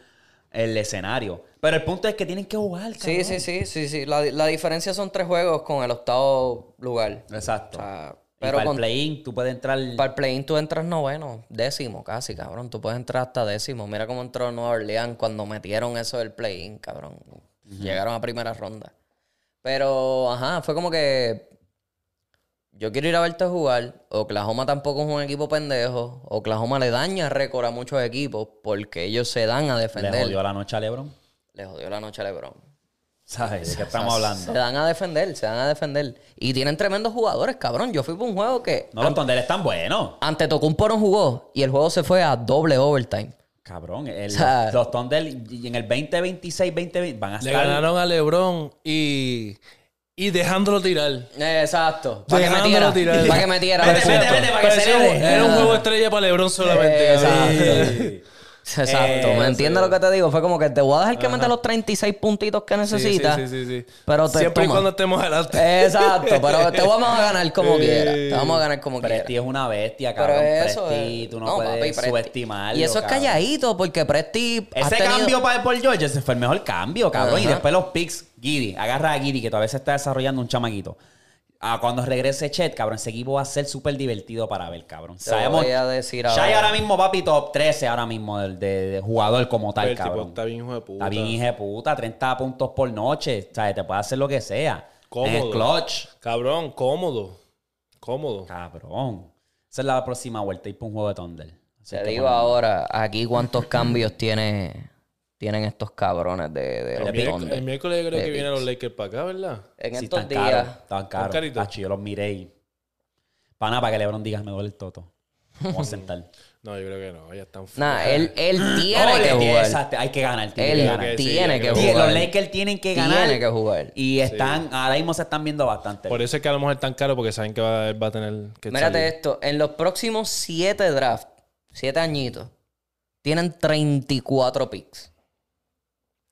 el, escenario. Pero el punto es que tienen que jugar, Sí, cabrón. sí, sí, sí, sí. La, la diferencia son tres juegos con el octavo lugar. Exacto. O sea, Y pero para con- el play-in tú puedes entrar... Para el play-in tú entras noveno, décimo casi, cabrón. Tú puedes entrar hasta décimo. Mira cómo entró Nueva Orleans cuando metieron eso del play-in, cabrón. Llegaron a primera ronda. Pero, ajá, fue como que yo quiero ir a verte jugar. Oklahoma tampoco es un equipo pendejo. Oklahoma le daña récord a muchos equipos porque ellos se dan a Le defender. jodió la noche a LeBron. Le jodió la noche a LeBron. ¿Sabes? ¿De qué estamos hablando? Se dan a defender, se dan a defender. Y tienen tremendos jugadores, cabrón. Yo fui por un juego que No, los tondeles están buenos. ante Tocumpo no jugó y el juego se fue a doble overtime. Cabrón, el- sea- los Thunder y en el 2026, 2020 van a Le estar... ganaron a LeBron y, y dejándolo tirar. Exacto. Para que metiera. tirar. Para que metiera. Vete, Exacto. vete, vete, para que Parecía se un- le dé. Era un juego estrella para LeBron solamente. Exacto. Exacto, Eh, ¿me entiendes lo que te digo? Fue como que te voy a dejar que meta los 36 puntitos que necesitas. Sí, sí, sí, sí. Pero te Siempre y toma. cuando estemos adelante. Exacto, pero te vamos a ganar como Eh. quieras. Te vamos a ganar como quieras. Presti es una bestia, Pero cabrón. eso Presti, es- tú no, no, puedes papi, subestimarlo. Y eso es calladito, porque Presti. Ese tenido- cambio para Paul George ese fue el mejor cambio, cabrón. Y Ajá. después los picks, Giddy, agarra a Giddy, que todavía se está desarrollando un chamaquito. Ah, cuando regrese Chet, cabrón, ese equipo va a ser súper divertido para ver, cabrón. Te voy a decir Shai ahora. mismo, papi, top 13 ahora mismo de, de- de jugador como tal, el tipo cabrón. está bien hijo de puta. Está bien, hija de puta, 30 puntos por noche. ¿Sabes? Te puede hacer lo que sea. Cómodo. En el clutch. Cabrón, cómodo. Cómodo. Cabrón. Esa es la próxima vuelta y para un juego de Thunder. Así Te digo ahora, aquí cuántos cambios tiene, tienen estos cabrones de, de El, los miércoles, el miércoles yo creo que vienen los Lakers para acá, ¿verdad? En Sí, estos están días. caros. Estaban caros. Tacho, yo los miré y... Pana, para que LeBron diga, me duele el toto. Vamos a sentar. No, yo creo que no. Ya están Nah, él, él tiene No, que jugar. exacto, hay que ganar. Tiene Él que ganar. que sí, tiene que jugar. Los Lakers tienen que ganar. Tiene que jugar. Y están, ahora mismo se están viendo bastante. Por eso es que a lo mejor es tan caro porque saben que va, va a tener que Mírate salir. esto, en los próximos siete drafts, siete añitos, tienen 34 picks.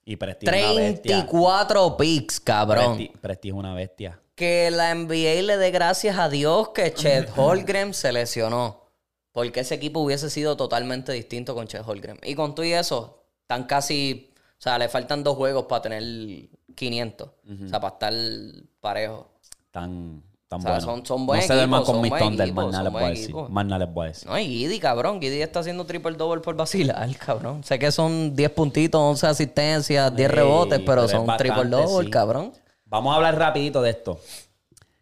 Y Presti es una bestia. 34 picks, cabrón. Presti, Presti es una bestia. Que la NBA le dé gracias a Dios que Chet Holmgren se lesionó. Porque ese equipo hubiese sido totalmente distinto con Chet Holmgren. Y con tú y eso, están casi... O sea, le faltan dos juegos para tener 500. O sea, para estar parejo. Tan, tan O sea, buenos. son- son buen no se duerman con mis Thunder, más nada son les voy a buen decir. equipo. Más nada les voy a decir. No, y Giddy, cabrón. Giddy está haciendo triple double por vacilar, cabrón. Sé que son 10 puntitos, 11 asistencias, 10 Sí, rebotes, pero, son bastante, triple double, sí. cabrón. Vamos a hablar rapidito de esto.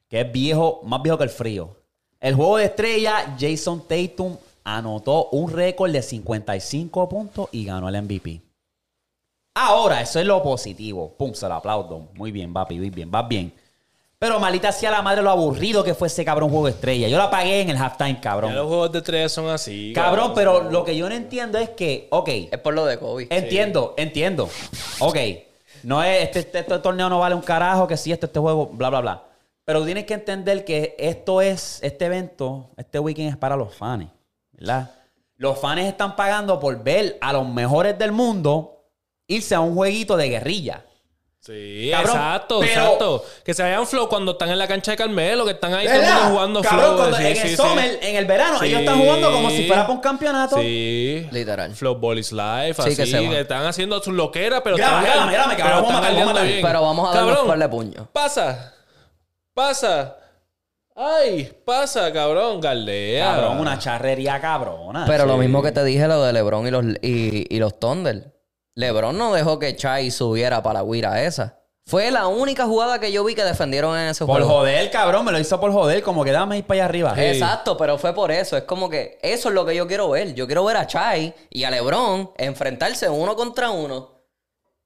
Que es viejo, más viejo que el frío. El juego de estrella, Jason Tatum anotó un récord de 55 puntos y ganó el MVP. Ahora, eso es lo positivo. Pum, se lo aplaudo. Muy bien, papi, muy bien, vas bien. Pero malita sea la madre lo aburrido que fue ese cabrón juego de estrella. Yo la pagué en el halftime, Ya cabrón. los juegos de tres son así. Cabrón, pero lo que yo no entiendo es que, ok, Es por lo de Kobe. Entiendo, entiendo. Ok. No es, este, este, este torneo no vale un carajo, que sí, este, este juego, bla, bla, bla. Pero tienes que entender que esto es, este evento, este weekend es para los fans, ¿verdad? Los fans están pagando por ver a los mejores del mundo irse a un jueguito de guerrilla. Sí, Cabrón, exacto, pero- exacto. Que se vayan flow cuando están en la cancha de Carmelo, que están ahí todo el mundo jugando Cabrón, flow. cuando sí, en sí, el sí. summer, en el verano, Sí. ellos están jugando como si fuera para un campeonato. Sí. Literal. Flow Ball is life, Sí, así, que que, se va. están haciendo sus loqueras, pero Graba, están, que pero vamos a están matar, a bien. Pero vamos a darnos Cabrón, par de puños. Pasa, pasa. Ay, pasa, cabrón, galdea. Cabrón, una charrería cabrona. Pero lo mismo que te dije, lo de LeBron y los, y, y los Thunder. LeBron no dejó que Chai subiera para la guira esa. Fue la única jugada que yo vi que defendieron en ese Por juego. joder, cabrón, me lo hizo por joder, como que dame ir para allá arriba. Exacto, pero fue por eso. Es como que eso es lo que yo quiero ver. Yo quiero ver a Chai y a LeBron enfrentarse uno contra uno.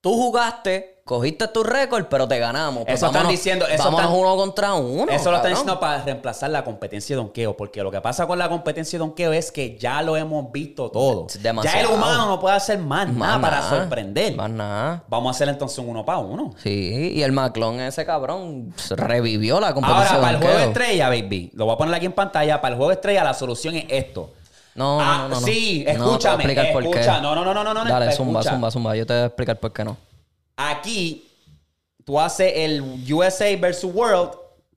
Tú jugaste, cogiste tu récord, pero te ganamos. Pues Eso están diciendo, eso vámonos están- uno contra uno. Eso lo están diciendo para reemplazar la competencia de donkeo, porque lo que pasa con la competencia de donkeo es que ya lo hemos visto todo. Ya el humano no puede hacer más, Más nada para sorprender. Más nada. Vamos a hacer entonces un uno para uno. Sí, y el McClone, ese cabrón, revivió la competencia Ahora, para el juego estrella, baby, lo voy a poner aquí en pantalla. Para el juego de estrella, la solución es esto. No, Ah, no, no, no. sí, No, te voy a escúchame, por qué. No, no, no, no, no, no, Dale, escucha. zumba, zumba, zumba. Yo te voy a explicar por qué no. Aquí tú haces el USA versus World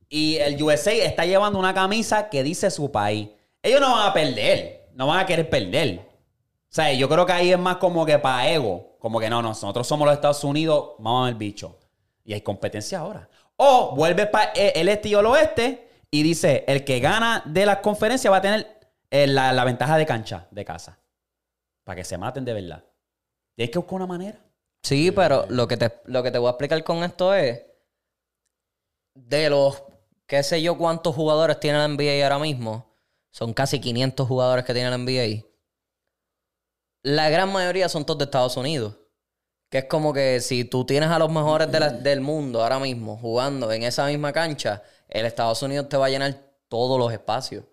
y el USA está llevando una camisa que dice su país. Ellos no van a perder, no van a querer perder. O sea, yo creo que ahí es más como que para ego, como que no, no, nosotros somos los Estados Unidos, vamos el bicho. Y hay competencia ahora. O vuelve para el este y el oeste y dice, el que gana de las conferencias va a tener eh, la, la ventaja de cancha de casa. Para que se maten de verdad. Hay que buscar una manera. Sí, pero lo que, te, lo que te voy a explicar con esto es de los qué sé yo cuántos jugadores tiene la NBA ahora mismo. Son casi 500 jugadores que tiene la NBA. La gran mayoría son todos de Estados Unidos. Que es como que si tú tienes a los mejores de la- del mundo ahora mismo jugando en esa misma cancha, el Estados Unidos te va a llenar todos los espacios.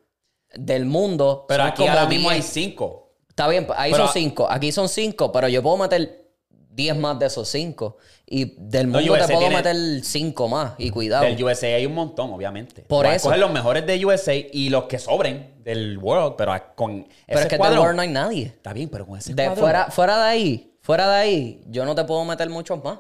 Del mundo. Pero aquí como ahora mismo 10. hay cinco. Está bien, ahí Pero- son cinco. Aquí son cinco, pero yo puedo meter 10 más de esos 5. Y del mundo te puedo meter 5 más. Y cuidado. Del USA hay un montón, obviamente. Por Vas eso. coger los mejores de USA y los que sobren del World, pero con ese Pero es que del World no hay nadie. Está bien, pero con ese De fuera, fuera de ahí, fuera de ahí, yo no te puedo meter muchos más.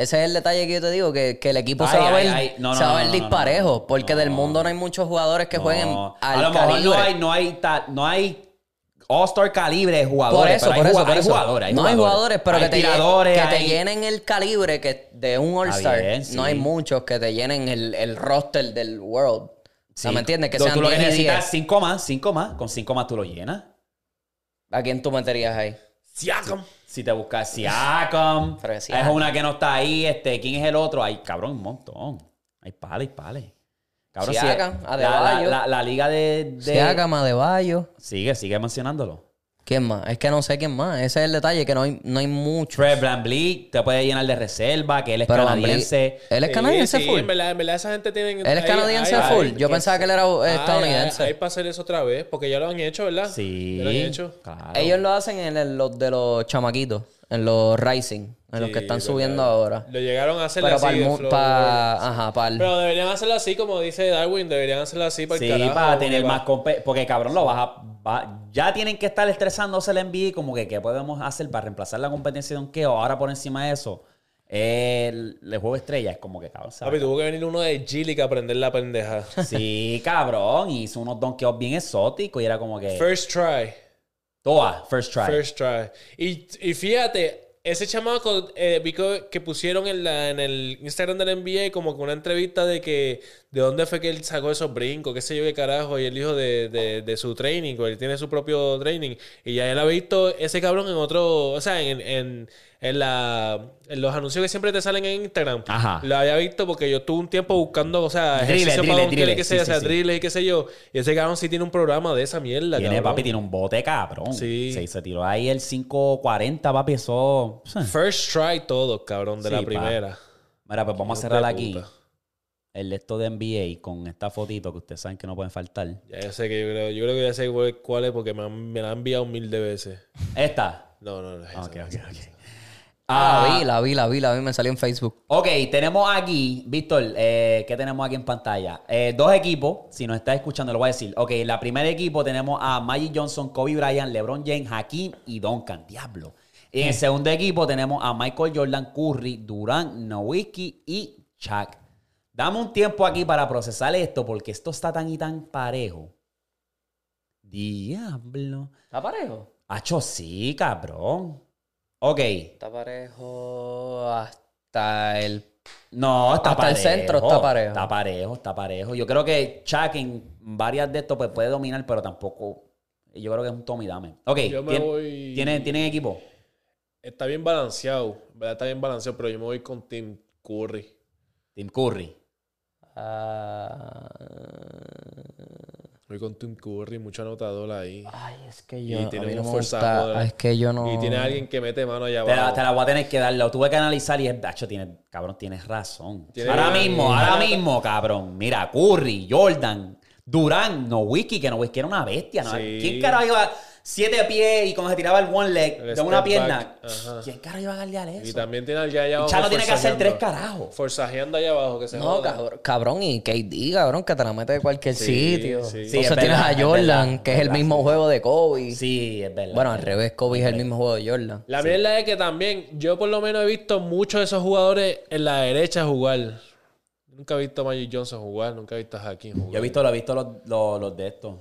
Ese es el detalle que yo te digo, que, que el equipo se Ay, va a ay, ver, ay. No, se no, va a no, ver no, no, disparejo. no. porque del No. mundo no hay muchos jugadores que jueguen No. al a lo mejor calibre. no hay, no hay, ta- no hay All-Star calibre de jugadores. Por eso, pero hay por eso, jugua- por hay eso. jugadores. hay no hay jugadores, pero que, te, que llenen el calibre que de un All-Star. No hay muchos que te llenen el, el roster del World. Sí. ¿me entiendes? Que Tú- sean tú lo que 10 y necesitas 10. es cinco más, cinco más. Con cinco más tú lo llenas. ¿A quién tú meterías ahí? Siakam. Si te buscas Siakam, es una que no está ahí, este, ¿quién es el otro? Hay cabrón, un montón. Hay pales, pales. Cabrón, si- Siakam, la, Adebayo. la, la, la liga de, de- Siakam, Adebayo. Sigue, sigue mencionándolo. ¿Quién más? Es que no sé quién más. Ese es el detalle, que no hay, no hay mucho. Fred VanVleet te puede llenar de reserva, que él es Pero canadiense. Él es canadiense sí, full. En verdad, en verdad esa gente tiene... Él es canadiense full. Yo pensaba que él era eh, estadounidense. Hay, para hacer eso otra vez, porque ya lo han hecho, ¿verdad? Sí. Ya lo han hecho. Claro. Ellos lo hacen en el- los de los chamaquitos, en los Rising, en los que están verdad. subiendo ahora. Lo llegaron a hacer Pero así. para el de pa- ajá, para el- Pero deberían hacerlo así, como dice Darwin, deberían hacerlo así para el Sí, carajo. para tener más compe Porque cabrón, lo vas a. va- ya tienen que estar estresándose el NBA, como que qué podemos hacer para reemplazar la competencia de donkeo. Ahora por encima de eso, el, el juego estrella es como que cabrón. ¿sabes? Papi, tuvo que venir uno de Gilly que aprender la pendeja. Sí, cabrón. Hizo unos donkeos bien exóticos y era como que. First try. Toa, first try. First try. Y, y fíjate, ese chamaco eh, que pusieron en, la, en el Instagram del NBA como que una entrevista de que de dónde fue que él sacó esos brincos, qué sé yo qué carajo, y él dijo de, de, de su training, o él tiene su propio training. Y ya él ha visto ese cabrón en otro, o sea, en, en, en, la, en los anuncios que siempre te salen en Instagram. Ajá. Lo había visto porque yo estuve un tiempo buscando, o sea, ejercicio driller, para sé Sí, sí, sea, sí. driller y qué sé yo. Y ese cabrón sí tiene un programa de esa mierda, Tiene, cabrón. papi, tiene un bote cabrón. Sí. Se, se tiró ahí el 540, papi, eso. First try todo, cabrón, de Sí, la pa. primera. Mira, pues vamos a cerrar aquí el de esto de NBA con esta fotito que ustedes saben que no pueden faltar. Ya yo sé que yo creo, yo creo que ya sé cuál- cuál es porque me, han- me la han enviado mil de veces. Esta. No, no, no. es Ok, esa. ok. Ah, Ah, vi, la vi, la vi, la vi, me salió en Facebook. Ok, tenemos aquí, Víctor, eh, ¿qué tenemos aquí en pantalla? Eh, dos equipos, si nos estás escuchando, lo voy a decir. Ok, en la primer equipo tenemos a Magic Johnson, Kobe Bryant, LeBron James, Hakim y Duncan, diablo. Y en el segundo equipo tenemos a Michael Jordan, Curry, Durant, Nowitzki y Chuck. Dame un tiempo aquí para procesar esto porque esto está tan y tan parejo. Diablo. ¿Está parejo? Hacho, sí, cabrón. Ok. Está parejo hasta el... No, está Hasta el centro está parejo. Está parejo, está parejo. Yo creo que Chuck en varias de estos pues, puede dominar, pero tampoco. Yo creo que es un Tommy Dame. Ok, Yo me ¿tien- voy- ¿tienen, ¿tienen equipo? Está bien balanceado. ¿Verdad? Está bien balanceado, pero yo me voy con Tim Curry. Team Curry. ah, Voy con Tim Curry, mucho anotador ahí. ay, es que Y yo... tiene a mí no me gusta- Es que yo no... Y tiene alguien que mete mano allá Te la, abajo. te la voy a tener que dar. Lo tuve que analizar y es. Hacho, tiene, cabrón, tienes razón. Tiene- ahora mismo, ahora mismo, cabrón. Mira, Curry, Jordan, Durán, no Wiki, que no Wiki era una bestia. ¿no? Sí. ¿Quién carajo iba siete pies y cuando se tiraba el one leg El de una pierna? Ajá. ¿Quién carajo iba a guardiar eso? Y también tiene allá, allá abajo. Chano tiene que hacer tres carajos. Forzajeando allá abajo, que se No, joda. cabrón, cabrón, y KD, cabrón, que te la mete de cualquier Sí, sitio. sí. Sí, Entonces es tienes verdad, a Jordan, verdad, que es el verdad, mismo sí. juego de Kobe. Sí, es verdad. Bueno, al revés, Kobe es el mismo juego de Jordan. La mierda es que también, yo por lo menos he visto muchos de esos jugadores en la derecha jugar. Nunca he visto a Magic Johnson jugar, nunca he visto a Hakim jugar. Yo he visto, lo he visto los, los, los de estos.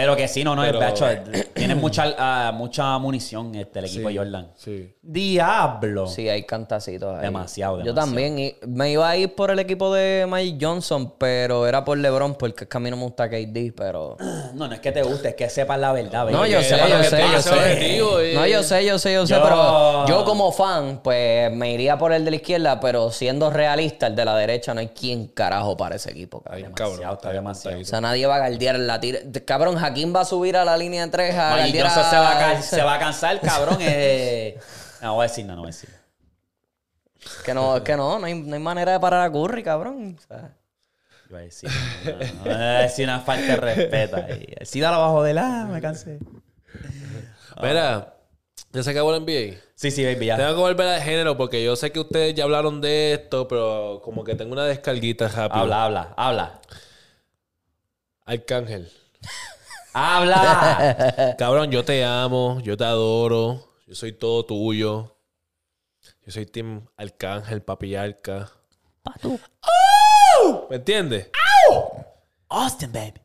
Pero que sí, no, no, Pero- el pecho, tiene mucha, ah, mucha munición este, el equipo Sí, de Jordan. Sí. Diablo. Sí, hay cantacitos ahí. Demasiado, Yo demasiado. también y- me iba a ir por el equipo de Mike Johnson, pero era por LeBron, porque es que a mí no me gusta KD, pero... No, no es que te guste, es que sepas la verdad. No, baby. yo sé, yo que sé, yo sé. No, yo sé, yo sé, yo sé, Yo- pero yo como fan, pues me iría por el de la izquierda, pero siendo realista, el de la derecha no hay quien carajo para ese equipo, cabrón. Demasiado, Cabrón, está demasiado. O sea, nadie va a galdear la tira. Cabrón, Hakim va a subir a la línea de tres a Magic galdear Johnson a- se va, a can- se va a cansar, cabrón. eh. No, voy a decir, no, no voy a decir. Que no, es que no, no hay, no hay manera de parar a Curry, cabrón. O sea, Iba a decir, no, no, no, voy a decir una falta de respeto ahí. Sí, dale abajo de la, me cansé. Mira, ¿Ya se acabó el NBA? Sí, sí, baby, ya. Tengo que volver al género porque yo sé que ustedes ya hablaron de esto, pero como que tengo una descarguita rápido. Habla, habla, habla. Arcángel. ¡Habla! Cabrón, yo te amo, yo te adoro, yo soy todo tuyo. Yo soy Team Arcángel, papi Arca. ¿Me entiendes? Austin, baby.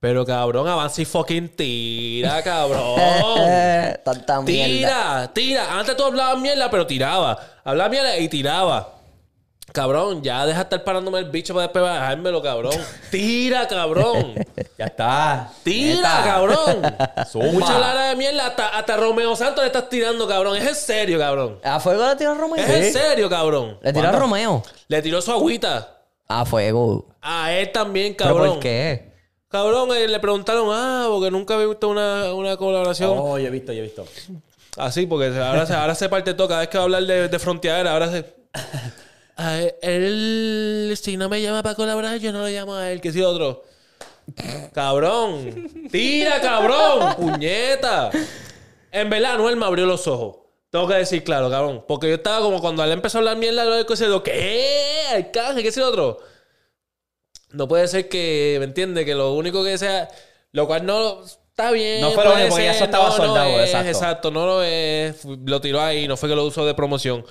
Pero cabrón, avanza y fucking tira, cabrón. Tanta mierda. Tira, tira. Antes tú hablabas mierda, pero tiraba. Hablaba mierda y tiraba. Cabrón, ya deja de estar parándome el bicho para después bajármelo, cabrón. Tira, cabrón. Ya está. Tira, Neta. cabrón. Zumba. Mucha lara de mierda. Hasta, hasta Romeo Santos le estás tirando, cabrón. Es en serio, cabrón. ¿A fuego le tiró a Romeo? Es en serio, cabrón. ¿Le tiró a Romeo? Le tiró su agüita. A fuego. A él también, ¿Pero cabrón. por qué? Cabrón, eh, le preguntaron, ah, porque nunca había visto una, una colaboración. Oh, yo he visto, yo he visto. Así, porque ahora se, ahora se parte todo. Cada vez que va a hablar de, de fronteadera, ahora se. A él, si no me llama para colaborar, yo no lo llamo a él, que si otro. Cabrón. Tira, cabrón. Puñeta. En verdad, Anuel me abrió los ojos. Tengo que decir claro, cabrón. Porque yo estaba como cuando él empezó a hablar mierda, lo de ¿qué? ¿qué es el otro? No puede ser que, ¿me entiendes? Que lo único que sea. Lo cual no. Está bien. No fue lo único, porque ya eso estaba no, no soldado, es, exacto. Exacto, no lo es. Lo tiró ahí, no fue que lo usó de promoción.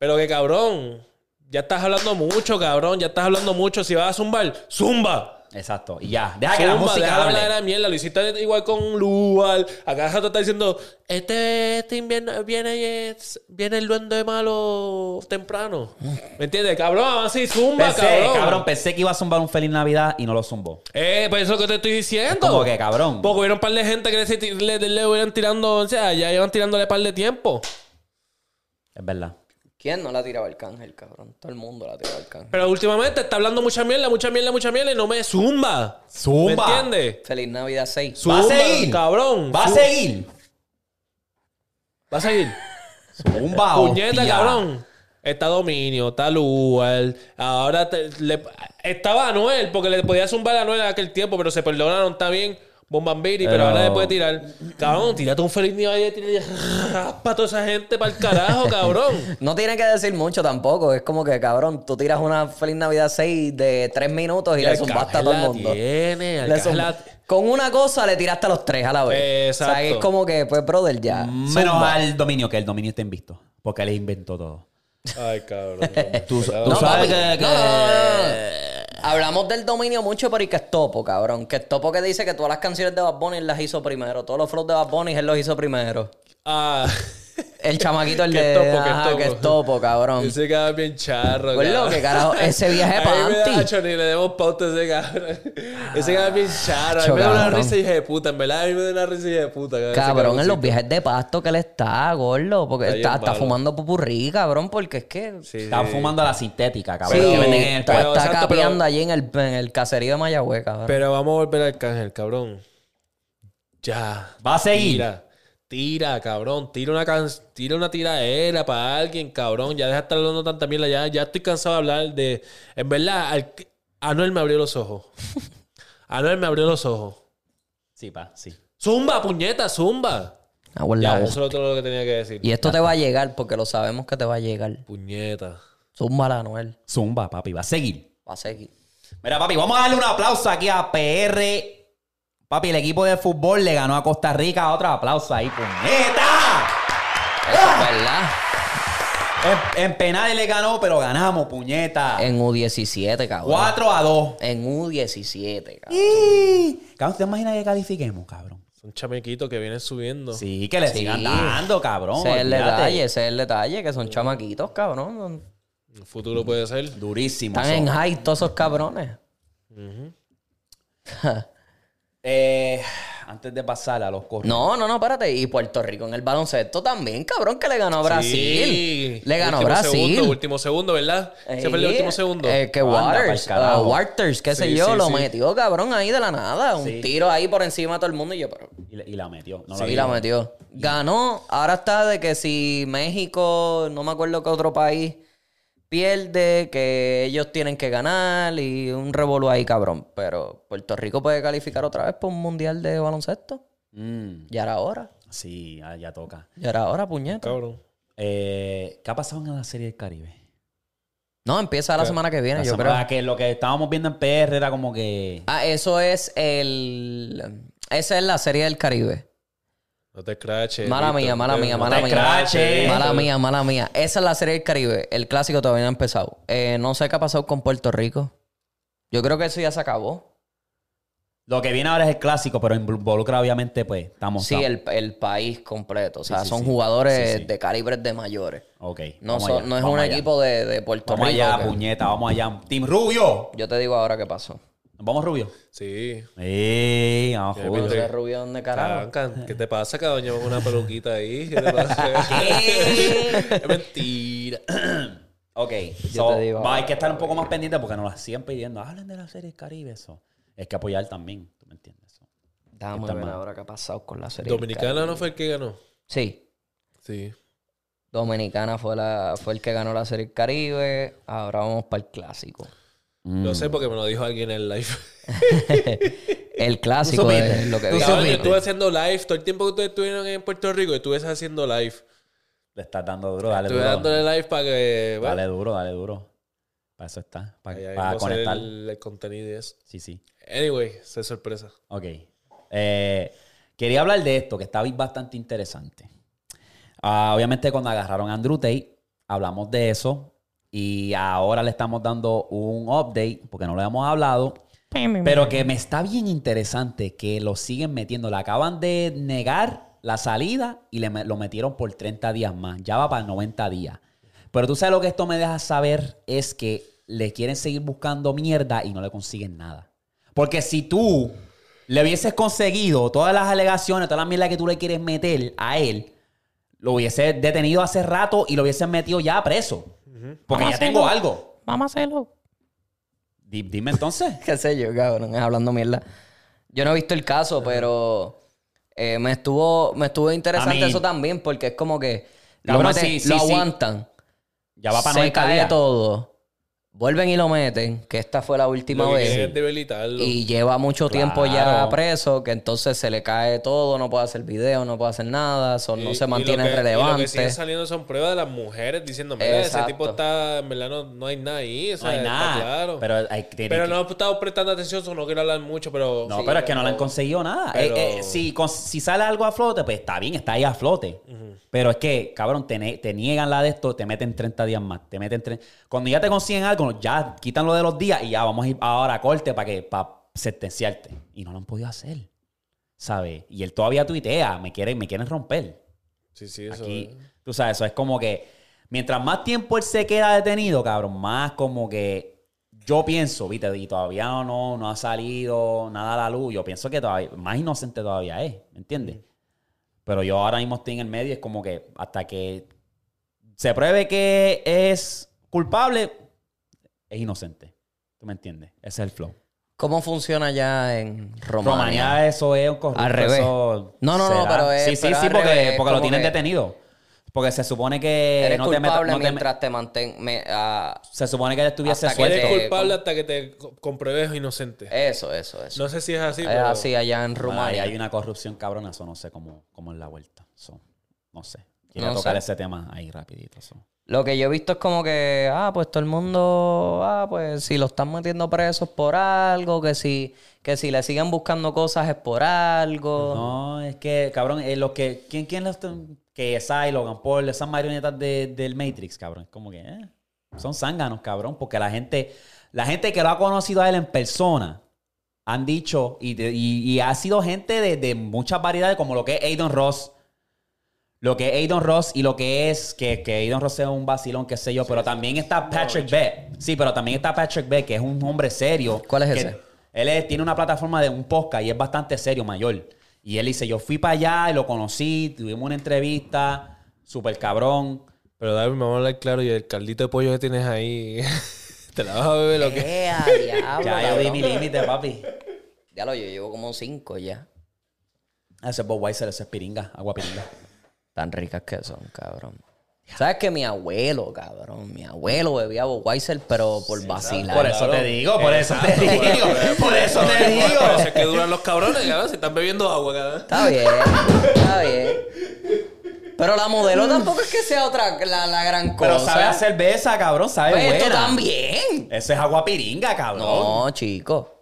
Pero que cabrón. Ya estás hablando mucho, cabrón. Ya estás hablando mucho. Si vas a zumbar, zumba. Exacto. Y ya. Deja que la Zumba, música deja de hablar hable. de la mierda. Lo hiciste igual con Lual. Acá rato está diciendo, este, este invierno viene, viene el duende malo temprano. ¿Me entiendes? Cabrón, así zumba, Pensé, cabrón. cabrón. pensé que iba a zumbar un Feliz Navidad y no lo zumbó. Eh, pues eso es lo que te estoy diciendo. Como que, cabrón. Porque hubieron un par de gente que le, le, le, le hubieran tirando, o sea, ya iban tirándole par de tiempo. Es verdad. ¿Quién no la tiraba el cángel, cabrón? Todo el mundo la tiraba el cángel. Pero últimamente está hablando mucha mierda, mucha mierda, mucha mierda y no me zumba. Zumba. ¿Me entiendes? Feliz Navidad 6. Va a Zumba, seguir. Cabrón. Va a seguir. Va a seguir. Zumba, Puñeta, hostia. cabrón. Está Dominio, está Lual. Ahora te- le- estaba Anuel, porque le podía zumbar a Anuel en aquel tiempo, pero se perdonaron, está bien. Bombambiri, pero, Pero- ahora le puede tirar. Cabrón, tírate un feliz Navidad y tira- raspa a toda esa gente para el carajo, cabrón. No tiene que decir mucho tampoco. Es como que, cabrón, tú tiras una Feliz Navidad 6 de 3 minutos y, le zumbaste a todo el mundo. Tiene, Le Arcángel zumba- la- Con una cosa le tiraste a los tres a la vez. Exacto. O sea, es como que, pues, brother, ya. Menos Zumba. al dominio, que el dominio está invisto. Porque él inventó todo. Ay, cabrón. Tú, Cuidado. tú No, sabes papi. que... que- No, no, no, no. Hablamos del dominio mucho, pero y que es Topo, cabrón. Que es Topo que dice que todas las canciones de Bad Bunny las hizo primero. Todos los flows de Bad Bunny él los hizo primero. Ah, El chamaquito, el Que de. Topo, que es Topo. que es Topo, cabrón. ese cabrón bien charro. Pues lo que carajo, ese viaje para me da, Anti. Ni le demos pauta a ese cabrón. Ese cabrón bien charro. A mí me da una risa hija de puta. En verdad, a mí me da una risa hija de puta. Cabrón, en los viajes de pasto que él está, gordo. Porque Está está, está fumando pupurrí, cabrón, porque es que. Sí, Están sí. fumando la sintética, cabrón. Sí, que venden en el está, Pero, está exacto, capeando pero- allí en el, en el caserío de Mayagüez, cabrón. Pero vamos a volver al cángel, cabrón. Ya. Va a seguir. Tira, cabrón. Tira una, can... tira una tiraera para alguien, cabrón. Ya deja de estar hablando tanta mierda. Ya, ya estoy cansado de hablar de... En verdad, al... Anuel me abrió los ojos. Anuel me abrió los ojos. Sí, pa, sí. Zumba, puñeta, zumba. En la Ya, eso es todo lo que tenía que decir. Y esto te va a llegar porque lo sabemos que te va a llegar. Puñeta. Zúmbala, Anuel. Zumba, papi, va a seguir. Va a seguir. Mira, papi, vamos a darle un aplauso aquí a PR. Papi, el equipo de fútbol le ganó a Costa Rica. Otro aplauso ahí, puñeta. Eso es verdad. En, en penales le ganó, pero ganamos, puñeta. En U17, cabrón. 4 a 2. En U17, cabrón. Cabrón, ¿te imaginas que califiquemos, cabrón? Son chamequitos que vienen subiendo. Sí, que le Sí. sigan dando, cabrón. Ese es el detalle, ese es el detalle, que son chamaquitos, cabrón. El futuro puede ser. Durísimo. Están en high todos esos cabrones. Eh, antes de pasar a los correos. No, no, no, espérate. Y Puerto Rico en el baloncesto también, cabrón, que le ganó a Brasil. Sí. Le ganó a Último Brasil. Segundo, último segundo, ¿verdad? Ese fue el Sí, último segundo. eh, que Anda Waters, uh, Waters, qué sé Sí, yo, sí, lo sí. metió, cabrón, ahí de la nada. Un Sí. tiro ahí por encima de todo el mundo y yo, pero... Y, la- y la metió. No sí, vi. la metió. Ganó. Ahora está de que si México, no me acuerdo qué otro país, pierde, que ellos tienen que ganar y un revolú ahí, cabrón. Pero Puerto Rico puede calificar otra vez por un mundial de baloncesto. Mm, Ya era hora. Sí, ya, ya toca. Y ahora, ahora puñeta. Cabrón. Eh, ¿Qué ha pasado en la serie del Caribe? No, empieza la semana que viene, La yo semana creo. que lo que estábamos viendo en PR era como que... Ah, eso es el. Esa es la serie del Caribe. No te scratches. Mala mía, mala mía, No mala te mía. Mala mía, mala mía. Esa es la serie del Caribe. El clásico todavía no ha empezado. Eh, no sé qué ha pasado con Puerto Rico. Yo creo que eso ya se acabó. Lo que viene ahora es el clásico, pero involucra obviamente, pues, estamos... Sí, el, el país completo. O sea, Sí, sí, son sí. jugadores Sí, sí. de calibres de mayores. Ok. No, vamos son- allá, no es vamos un allá. equipo de, de Puerto Vamos Rico. allá, que- puñeta, vamos allá. Team Rubio. Yo te digo ahora qué pasó. ¿Nos vamos Rubio? Sí. ey, vamos Rubio. viste. ¿Ese rubio dónde carajo? ¿Qué te pasa, cabrón? Llevas una peluquita ahí. ¿Qué te pasa? es mentira. Ok, Yo so, te digo va, hay que estar un poco más pendiente porque nos la siguen pidiendo. Hablen de la serie Caribe, eso. Es que apoyar también, ¿tú me entiendes? Déjame Está ver ahora qué ha pasado con la serie. Dominicana Caribe. no fue el que ganó. Sí. Sí. Dominicana fue, la, fue el que ganó la serie Caribe. Ahora vamos para el clásico. Mm. Lo sé porque me lo dijo alguien en el live. El clásico supiste. es lo que. Cabrón, yo estuve haciendo live. Todo el tiempo que ustedes estuvieron en Puerto Rico, estuve haciendo live. Le estás dando duro, dale Estuve duro. dándole live para que... bueno, Dale duro, dale duro. Para eso está, para, ahí- ahí para conectar. El, el contenido y eso. Sí, sí. Anyway, es sorpresa. Ok. Eh, quería hablar de esto, que está bastante interesante. Ah, obviamente, cuando agarraron a Andrew Tate, hablamos de eso. Y ahora le estamos dando un update, porque no lo habíamos hablado. Pero que me está bien interesante que lo siguen metiendo. Le acaban de negar la salida y le, lo metieron por 30 días más. Ya va para 90 días. Pero tú sabes lo que esto me deja saber es que le quieren seguir buscando mierda y no le consiguen nada. Porque si tú le hubieses conseguido todas las alegaciones, toda la mierda que tú le quieres meter a él, lo hubiese detenido hace rato y lo hubiesen metido ya preso. Porque ya tengo algo. Vamos a hacerlo. Di- dime entonces. qué sé yo, cabrón, hablando mierda. Yo no he visto el caso, pero eh, me estuvo me estuvo interesante mí- eso también, porque es como que lo, Cabrón, meten- sí, sí, lo sí. aguantan, Ya va para se 90 cae días. todo, vuelven y lo meten, que esta fue la última Lo que vez. quieren es debilitarlo. Y lleva mucho tiempo ya preso, que entonces se le cae todo, no puede hacer video, no puede hacer nada, son- no se y lo mantiene Y lo que relevante. siguen saliendo son pruebas de las mujeres diciendo, mira, ese tipo está, en verdad no, no hay nada ahí. O sea, No hay está nada. claro. Pero, hay, tiene Pero que- no he estado prestando atención, no quiero hablar mucho, pero... No, Sí, pero es que no le han conseguido nada. pero- Eh, eh, si, con- si sale algo a flote, pues está bien, está ahí a flote. Pero es que, cabrón, te, ne- te niegan la de esto, te meten 30 días más. Te meten tre- Cuando ya te consiguen algo, ya quitan lo de los días y ya vamos a ir ahora a corte para que para sentenciarte. Y no lo han podido hacer. ¿Sabes? Y él todavía tuitea, me quieren, me quieren romper. Sí, sí, eso Aquí, es. tú sabes, eso es como que mientras más tiempo él se queda detenido, cabrón, más como que yo pienso, viste, y todavía no, no, no ha salido nada a la luz. Yo pienso que todavía, más inocente todavía es, ¿me entiendes? Pero yo ahora mismo estoy en el medio, es como que hasta que se pruebe que es culpable, es inocente. ¿Tú me entiendes? Ese es el flow. ¿Cómo funciona ya en Romania? Romania, eso es un corrupto. Al revés. eso No, no, no, pero es- Sí, sí, sí, porque, revés, porque lo tienen que- detenido. Porque se supone que Eres no te metas- culpable no te me- mientras te mantén... ah, Se supone que él estuviese Hasta que suelto. Eres te- culpable hasta que te co- compruebes inocente. eso, eso, eso. No sé si es así, es pero... así allá en Rumania. hay una corrupción cabrona, eso no sé cómo, cómo es la vuelta. So, no sé. Quiero No tocar sé. ese tema ahí rapidito. so. Lo que yo he visto es como que, ah, pues todo el mundo, ah, pues si lo están metiendo presos por algo, que si, que si le siguen buscando cosas es por algo. No, es que, cabrón, eh, que. ¿Quién, quién los Que esa Logan Paul, esas marionetas de- del Matrix, cabrón. Como que, eh, son zánganos, cabrón. Porque la gente, la gente que lo ha conocido a él en persona han dicho, y, y- ha sido gente de, de muchas variedades, como lo que es Aiden Ross. Lo que es Aiden Ross y lo que es que, que Aiden Ross es un vacilón, qué sé yo. pero también está Patrick Beck. Sí, pero también está Patrick Beck, que es un hombre serio. ¿Cuál es que- ese? él es- tiene una plataforma de un podcast y es bastante serio, mayor. Y él dice, yo fui para allá y lo conocí, tuvimos una entrevista, súper cabrón. Pero David, me vamos a hablar claro. Y el caldito de pollo que tienes ahí... ¿Te la vas a beber lo que? A diablo, ya yo di cabrón. mi límite, papi. Ya lo yo llevo como cinco ya. Ese es Bob Weiser, ese es piringa, agua piringa. Tan ricas que son, cabrón. ¿Sabes que mi abuelo, cabrón? Mi abuelo bebía Weiser, pero por vacilar. Por eso te digo, por eso te digo, por eso te Por digo. eso es que duran los cabrones, cabrón. Si están bebiendo agua, cabrón. Está bien, está bien. Pero la modelo tampoco es que sea otra, la, la gran cosa. Pero sabe a cerveza, cabrón, sabe Pues buena. esto también. Eso es agua piringa, cabrón. No, chico.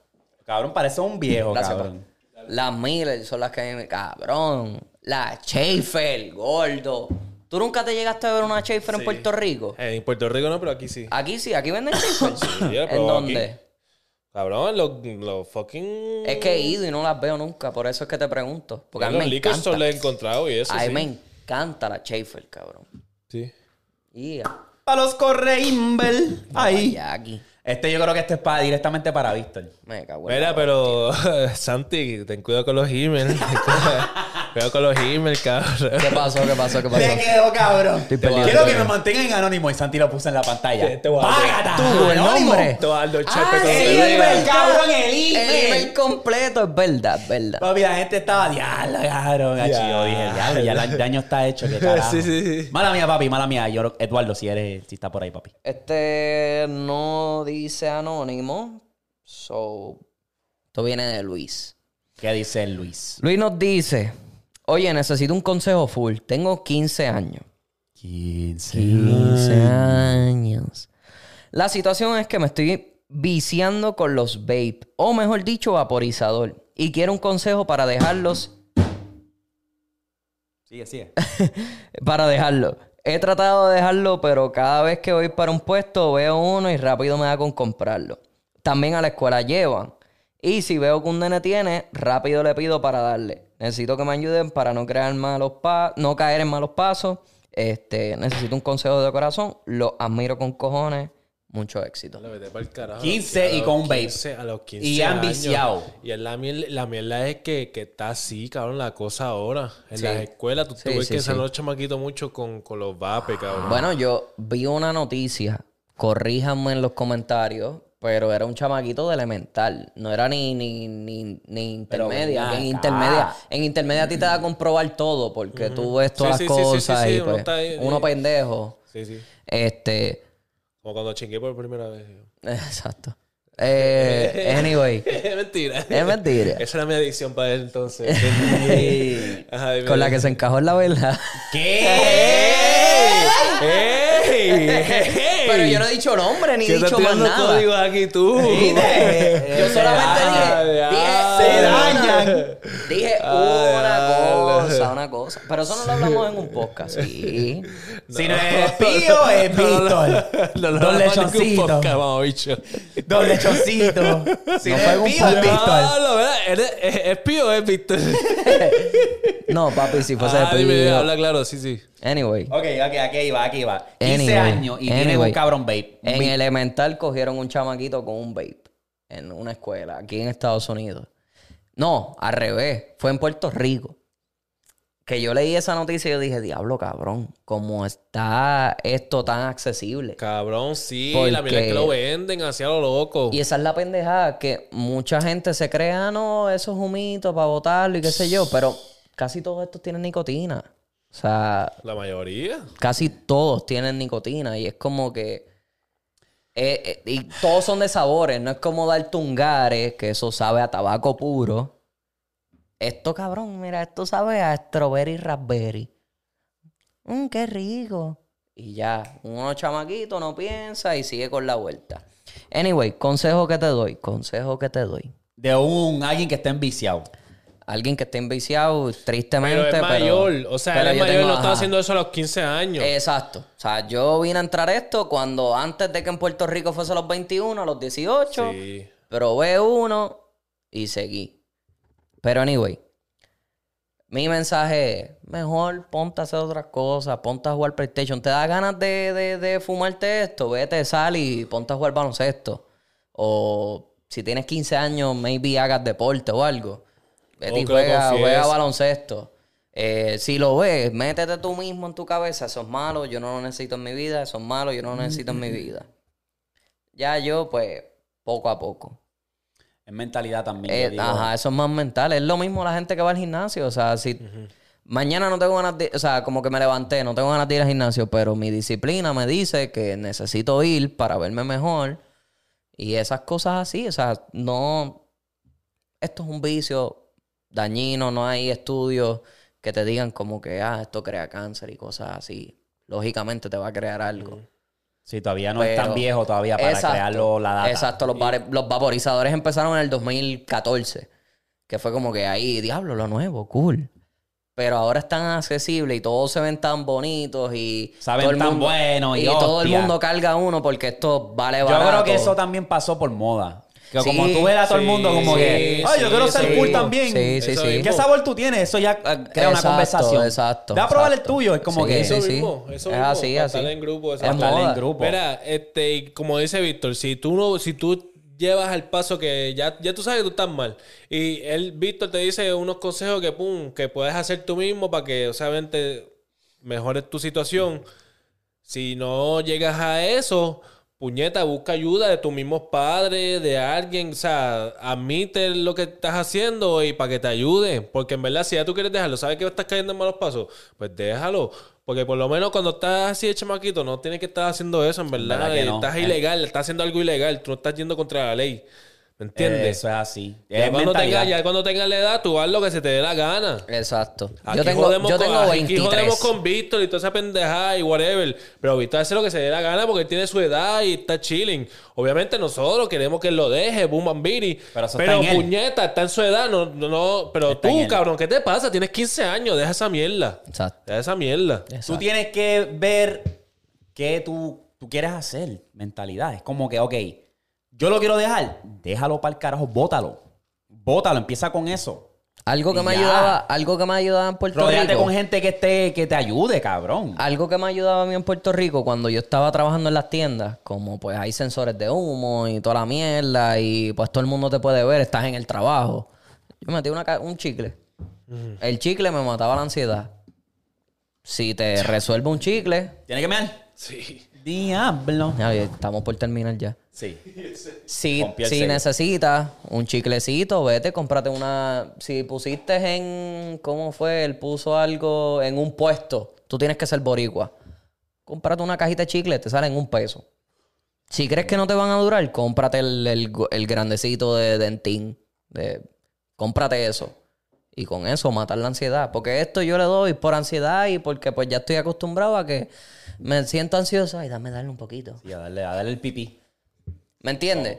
Cabrón, parece un viejo, Gracias, cabrón. Las Miller son las que a mí me... Cabrón. La Schaefer, gordo. ¿Tú nunca te llegaste a ver una Schaefer en Puerto Rico? Eh, en Puerto Rico no, pero aquí sí. Aquí sí, aquí venden Schaefer. ¿En dónde? aquí. Cabrón, los, los fucking. Es que he ido y no las veo nunca, por eso es que te pregunto. Porque a mí los me encanta. store los he encontrado y eso. A mí sí. me encanta la Schaefer, cabrón. Sí. Y Para los Correimbel. Ahí. aquí. Este yo creo que este es para, directamente para Víctor. Me cago en Mira, pero Santi, ten cuidado con los emails. cuidado con los emails, cabrón. ¿Qué pasó? ¿Qué pasó? ¿Qué pasó? Me quedo, cabrón. perdido. Quiero que me mantengan en anónimo y Santi lo puso en la pantalla. Te voy a dar- ¡Págata! Tú, el Anónimo. nombre. Te voy a dar dos Ah, chapes con el email, cabrón, el El email. email completo, es verdad, es verdad. Papi, la gente estaba diablo, cabrón. Yo dije, diablo, ya el daño está hecho, qué carajo. Sí, sí, sí. Mala mía, papi, mala mía. Yo, Eduardo, si eres, si está por ahí, papi. Este no dice anónimo. So, esto viene de Luis. ¿Qué dice Luis? Luis nos dice: Oye, necesito un consejo full. Tengo 15 años. 15. 15 años. La situación es que me estoy viciando con los vape, o mejor dicho, vaporizador. Y quiero un consejo para dejarlos Sigue, sigue. para dejarlo. He tratado de dejarlo, pero cada vez que voy para un puesto veo uno y rápido me da con comprarlo. También a la escuela llevan. Y si veo que un nene tiene, rápido le pido para darle. Necesito que me ayuden para no crear malos pa no caer en malos pasos. Este, necesito un consejo de corazón. Lo admiro con cojones. Mucho éxito. Carajo. 15 A y con un vape. 15, A los 15 Y han años. viciado. Y la, miel- la mierda es que, que está así, cabrón, la cosa ahora. En Sí. las escuelas, tú, tú Sí, ves sí, que salen sí. los chamaquitos mucho con, con los vapes, cabrón. Bueno, yo vi una noticia. Corríjanme en los comentarios. Pero era un chamaquito de elemental. No era ni, ni, ni, ni intermedia. en intermedia, en intermedia a ti te da a comprobar todo. Porque tú ves todas Sí, las sí, sí, sí, sí, cosas sí, y uno pues, está ahí- uno pendejo. Sí, sí. Este. Como cuando chingué por primera vez. Exacto. Eh, anyway. es mentira. Es mentira. Esa era mi adicción para él entonces. Ajá. Con la que se encajó en la verdad. ¿Qué? ¡Ey! ¡Ey! Pero yo no he dicho nombre ni he ¿Qué estás dicho más nada. códigos aquí tú? Yo solamente dije, dije, Se dañan. Dije una ya. Una cosa. Pero eso no lo hablamos en un podcast, sí. Si no es Pío, es Víctor. No, no, Dos no, lechoncitos. ningún podcast, vamos, bicho. Dos lechoncitos. Si No no, fue es un Pío, es podcast. Víctor. No, no, ¿verdad? ¿Eres- ¿Es, es Pío o es Víctor? No, papi, si fuese ah, de dime, Pío. habla claro, sí, sí. Anyway. Ok, ok, aquí va, aquí va. 15 Anyway, años y tiene anyway. un cabrón vape. En Vi- elemental cogieron un chamaquito con un vape en una escuela aquí en Estados Unidos. No, al revés. Fue en Puerto Rico. Que yo leí esa noticia y yo dije, diablo, cabrón, ¿cómo está esto tan accesible? Cabrón, sí, Porque- la mierda es que lo venden hacia lo loco. Y esa es la pendejada que mucha gente se cree, ah, no, eso es humito para botarlo y qué sé yo, pero casi todos estos tienen nicotina. O sea, La mayoría. casi todos tienen nicotina y es como que... eh, eh, y todos son de sabores, no es como dar tungares, que eso sabe a tabaco puro. Esto, cabrón, mira, esto sabe a strawberry raspberry. Mmm, qué rico. Y ya, uno chamaquito no piensa y sigue con la vuelta. Anyway, consejo que te doy, consejo que te doy. De un alguien que esté enviciado. Alguien que esté enviciado, tristemente, Pero es mayor. O sea, él es yo mayor tengo- no estaba ajá. haciendo eso a los 15 años. Exacto. O sea, yo vine a entrar esto cuando antes de que en Puerto Rico fuese a los 21, a los 18. Sí. Probé uno y seguí. Pero anyway, mi mensaje es, mejor ponte a hacer otras cosas, ponte a jugar PlayStation. ¿Te da ganas de, de, de fumarte esto? Vete, sal y ponte a jugar baloncesto. O si tienes 15 años, maybe hagas deporte o algo. Vete y lo juega, juega baloncesto. Eh, si lo ves, métete tú mismo en tu cabeza. Eso es malo, yo no lo necesito en mi vida. Eso es malo, yo no lo necesito en mi vida. Ya yo, pues, poco a poco. Es mentalidad también. Eh, digo. ajá, eso es más mental. Es lo mismo la gente que va al gimnasio. O sea, si mañana no tengo ganas de. O sea, como que me levanté, no tengo ganas de ir al gimnasio, pero mi disciplina me dice que necesito ir para verme mejor. Y esas cosas así. O sea, no. Esto es un vicio dañino, no hay estudios que que te digan como que, ah, esto crea cáncer y cosas así. Lógicamente te va a crear algo. Sí, todavía no es tan viejo todavía para Exacto, crearlo la data. Exacto, los, los vaporizadores empezaron en el 2014, que fue como que ahí, diablo, lo nuevo, cool. Pero ahora es tan accesible y todos se ven tan bonitos y Saben todo el tan mundo, bueno y todo el mundo carga uno porque esto vale Yo barato. creo que eso también pasó por moda. Que Sí, como tú ves a todo el mundo como sí, que, ay, yo quiero ser sí. cool también. Sí, sí, Eso sí. ¿Qué sabor tú tienes? Eso ya eh, crea una conversación. exacto, Ve a probar el tuyo. Es como Sí, que... Eso sí. mismo, eso Es mismo. así, para así. estar en grupo, Es en grupo. Mira, este, y como dice Víctor, si tú no, si tú llevas al paso que ya, ya tú sabes que tú estás mal. Y él, Víctor, te dice unos consejos que pum, que puedes hacer tú mismo para que, obviamente, mejores tu situación. Si no llegas a eso, puñeta, busca ayuda de tus mismos padres, de alguien, o sea, admite lo que estás haciendo y para que te ayude. Porque en verdad, si ya tú quieres dejarlo, sabes que estás cayendo en malos pasos, pues déjalo. Porque por lo menos cuando estás así de chamaquito, no tienes que estar haciendo eso, en verdad. verdad que Y no. Estás ilegal, estás haciendo algo ilegal, tú no estás yendo contra la ley. ¿Me entiendes? Eso es así. ya, cuando tengas, ya cuando tengas la edad, tú haz lo que se te dé la gana. Exacto. Aquí Yo tengo, jodemos yo con- tengo aquí 23. jodemos con Víctor y toda esa pendejada y whatever. Pero Víctor hace lo que se dé la gana porque él tiene su edad y está chilling. Obviamente nosotros queremos que él lo deje, boom bambiri. Pero Pero, eso está en él. puñeta, está en su edad. No, no, no- pero Está tú, cabrón, ¿qué te pasa? Tienes 15 años, deja esa mierda. Exacto. Deja esa mierda. Tú tienes que ver qué tú, tú quieres hacer. Mentalidad. Es como que, ok, yo lo quiero dejar. Déjalo para el carajo. Bótalo. Bótalo. Empieza con eso. Algo que me ayudaba, algo que me ayudaba en Puerto Rodéate Rico. con gente que, esté, que te ayude, cabrón. Algo que me ayudaba a mí en Puerto Rico cuando yo estaba trabajando en las tiendas, como pues hay sensores de humo y toda la mierda y pues todo el mundo te puede ver, estás en el trabajo. Yo metí una un chicle. El chicle me mataba la ansiedad. Si te resuelve un chicle, ¿Tiene que mear? Sí. Diablo. ya, ya, estamos por terminar ya. Sí. Si, necesitas un chiclecito, vete, cómprate una. Si pusiste en. ¿Cómo fue? Él puso algo en un puesto. Tú tienes que ser boricua. Cómprate una cajita de chicle, te salen un peso. Si crees que no te van a durar, cómprate el, el- el grandecito de Dentín. De, cómprate eso. Y con eso matar la ansiedad. Porque esto yo le doy por ansiedad y porque pues ya estoy acostumbrado a que me siento ansioso. Ay, dame darle un poquito. Sí, a darle, a darle el pipí. ¿Me entiendes?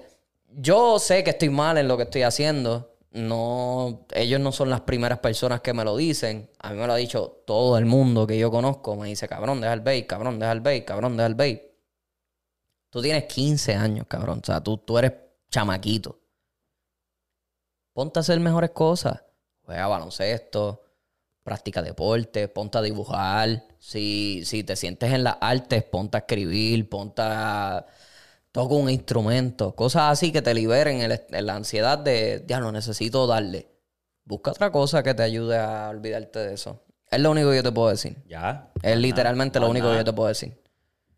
Yo sé que estoy mal en lo que estoy haciendo. No, ellos no son las primeras personas que me lo dicen. A mí me lo ha dicho todo el mundo que yo conozco. Me dice, cabrón, deja el bait, cabrón, deja el bait, cabrón, deja el bait. Tú tienes 15 años, cabrón. O sea, tú, tú eres chamaquito. Ponte a hacer mejores cosas. Juega baloncesto, practica deporte, ponte a dibujar. Si, si te sientes en las artes, ponte a escribir, ponte a... Toca un instrumento, cosas así que te liberen el- el- la ansiedad de, ya no necesito darle. Busca otra cosa que te ayude a olvidarte de eso. Es lo único que yo te puedo decir. Ya. Es literalmente lo único que yo te puedo decir.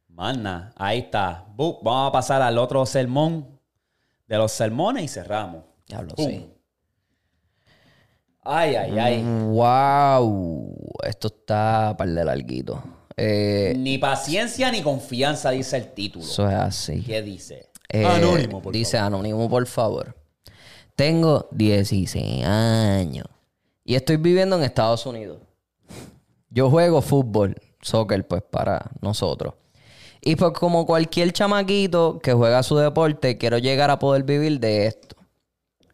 Mana, ahí está. Vamos a pasar al otro sermón de los sermones y cerramos. Diablo, Pum. sí. Ay, ay, ay. Wow. Esto está par de larguito. Eh, Ni paciencia ni confianza, dice el título. eso es así. ¿Qué dice? Eh, Anónimo, por Dice Anónimo, por favor. Tengo 16 años y estoy viviendo en Estados Unidos. Yo juego fútbol, soccer, pues para nosotros. Y pues como cualquier chamaquito que juega su deporte, quiero llegar a poder vivir de esto.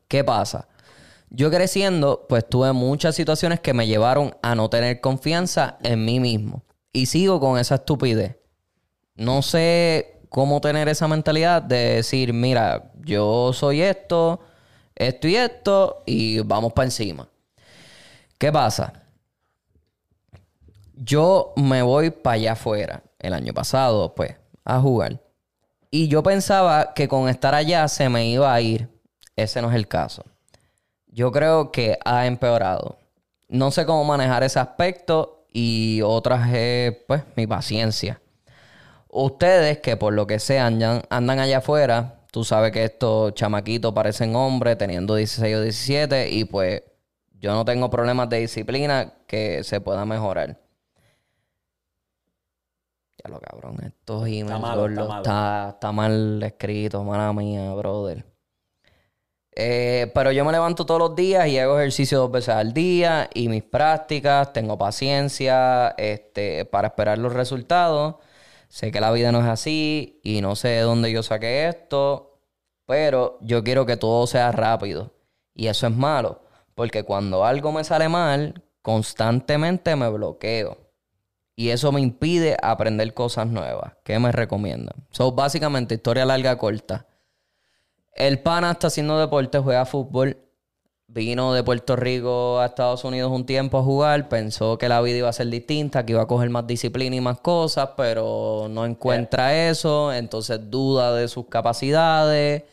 ¿Qué pasa? Yo creciendo, pues tuve muchas situaciones que me llevaron a no tener confianza en mí mismo. Y sigo con esa estupidez. No sé cómo tener esa mentalidad de decir, mira, yo soy esto, esto y esto, y vamos para encima. ¿Qué pasa? Yo me voy para allá afuera el año pasado, pues, a jugar. Y yo pensaba que con estar allá se me iba a ir. Ese no es el caso. Yo creo que ha empeorado. No sé cómo manejar ese aspecto y otras es, pues, mi paciencia. Ustedes que por lo que sea andan, andan allá afuera, tú sabes que estos chamaquitos parecen hombres teniendo 16 o 17 y pues yo no tengo problemas de disciplina que se pueda mejorar. Ya lo cabrón, estos emails, malo, está malo. está, está mal escrito, mala mía, brother. Eh, pero yo me levanto todos los días y hago ejercicio dos veces al día y mis prácticas, tengo paciencia este, para esperar los resultados. Sé que la vida no es así y no sé de dónde yo saqué esto, pero yo quiero que todo sea rápido. Y eso es malo, porque cuando algo me sale mal, constantemente me bloqueo. Y eso me impide aprender cosas nuevas. ¿Qué me recomiendan? So, básicamente, historia larga, corta. El pana está haciendo deporte, juega fútbol. Vino de Puerto Rico a Estados Unidos un tiempo a jugar. Pensó que la vida iba a ser distinta, que iba a coger más disciplina y más cosas, pero no encuentra eso. Entonces duda de sus capacidades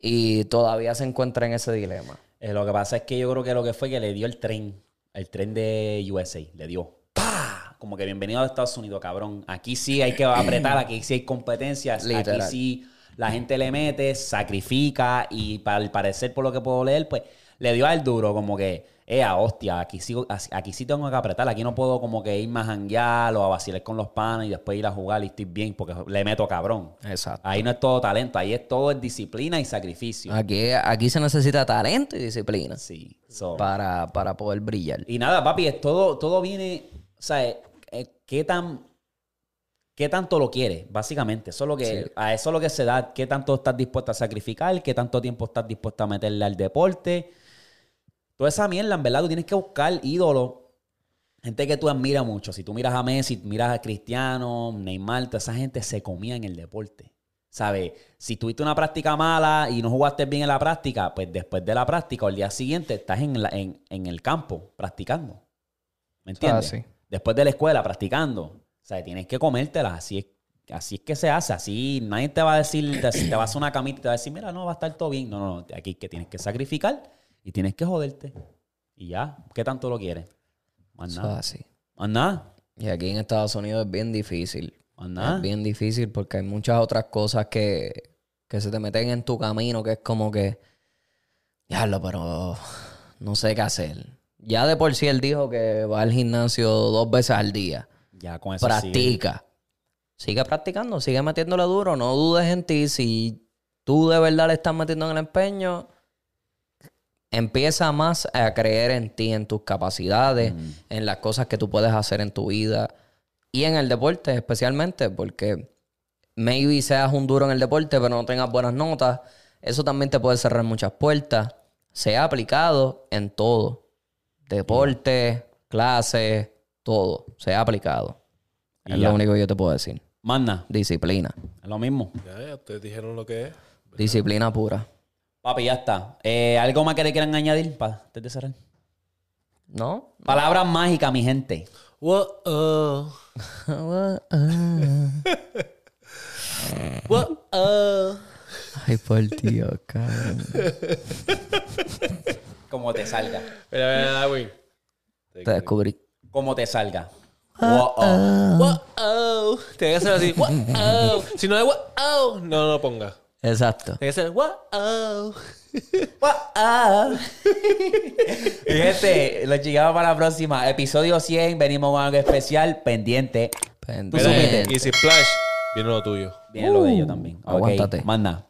y todavía se encuentra en ese dilema. Eh, lo que pasa es que yo creo que lo que fue que le dio el tren, el tren de USA, le dio. ¡Pah! Como que bienvenido a Estados Unidos, cabrón. Aquí sí hay que apretar, aquí sí hay competencias, Literal. aquí sí la gente le mete, sacrifica y para al parecer, por lo que puedo leer, pues le dio al duro, como que, eh, a hostia, aquí sí, aquí sí tengo que apretar, aquí no puedo como que ir más a janguear o a vacilar con los panes y después ir a jugar y estoy bien porque le meto cabrón. Exacto. Ahí no es todo talento, ahí es todo es disciplina y sacrificio. Aquí, aquí se necesita talento y disciplina Sí. so- para, para poder brillar. Y nada, papi, es todo, todo viene, o sea, eh, eh, ¿qué tan, qué tanto lo quieres? Básicamente, eso es lo que, a eso es lo que se da, qué tanto estás dispuesto a sacrificar, qué tanto tiempo estás dispuesto a meterle al deporte. Toda esa mierda, en verdad, tú tienes que buscar ídolos, gente que tú admiras mucho. Si tú miras a Messi, miras a Cristiano, Neymar, toda esa gente se comía en el deporte. ¿Sabes? Si tuviste una práctica mala y no jugaste bien en la práctica, pues después de la práctica o el día siguiente estás en, la- en, en el campo practicando. ¿Me entiendes? sí. Después de la escuela practicando. O sea, tienes que comértela. Así es, así es que se hace. Así nadie te va a decir, te, te va a hacer una camita y te va a decir, mira, no, va a estar todo bien. No, no, no. Aquí es que tienes que sacrificar y tienes que joderte. Y ya. ¿Qué tanto lo quieres? Más Eso es nada. así. Más nada. Y aquí en Estados Unidos es bien difícil. Más nada. Es bien difícil porque hay muchas otras cosas que, que se te meten en tu camino que es como que, diablo, pero no sé qué hacer. Ya de por sí él dijo que va al gimnasio dos veces al día. Ya con eso Practica. Sigue practicando, sigue metiéndole duro. No dudes en ti. Si tú de verdad le estás metiendo en el empeño, empieza más a creer en ti, en tus capacidades, en las cosas que tú puedes hacer en tu vida y en el deporte especialmente, porque maybe seas un duro en el deporte, pero no tengas buenas notas. Eso también te puede cerrar muchas puertas. Sea aplicado en todo. Deporte, clases, todo. Sea aplicado. Y es ya. lo único que yo te puedo decir. Más nada. Disciplina. Es lo mismo. Ya, ya, ustedes dijeron lo que es. Disciplina pura. Papi, ya está. Eh, ¿Algo más que le quieran añadir para antes de cerrar? ¿No? Palabras mágicas, mi gente. Whoa, whoa. Ay, por Dios, cabrón. Como te salga. Mira, mira, Darwin. Te descubrí. Como te salga. Wow. Wow. Tiene que ser así. Wow. Si no es wow, no lo ponga. Exacto. Tiene que ser wow. Mi gente, lo llegamos para la próxima. Episodio 100. Venimos con algo especial. Pendiente. Pendiente. Y si Splash, viene lo tuyo. Viene lo de ellos también. Ok, aguántate. Manda.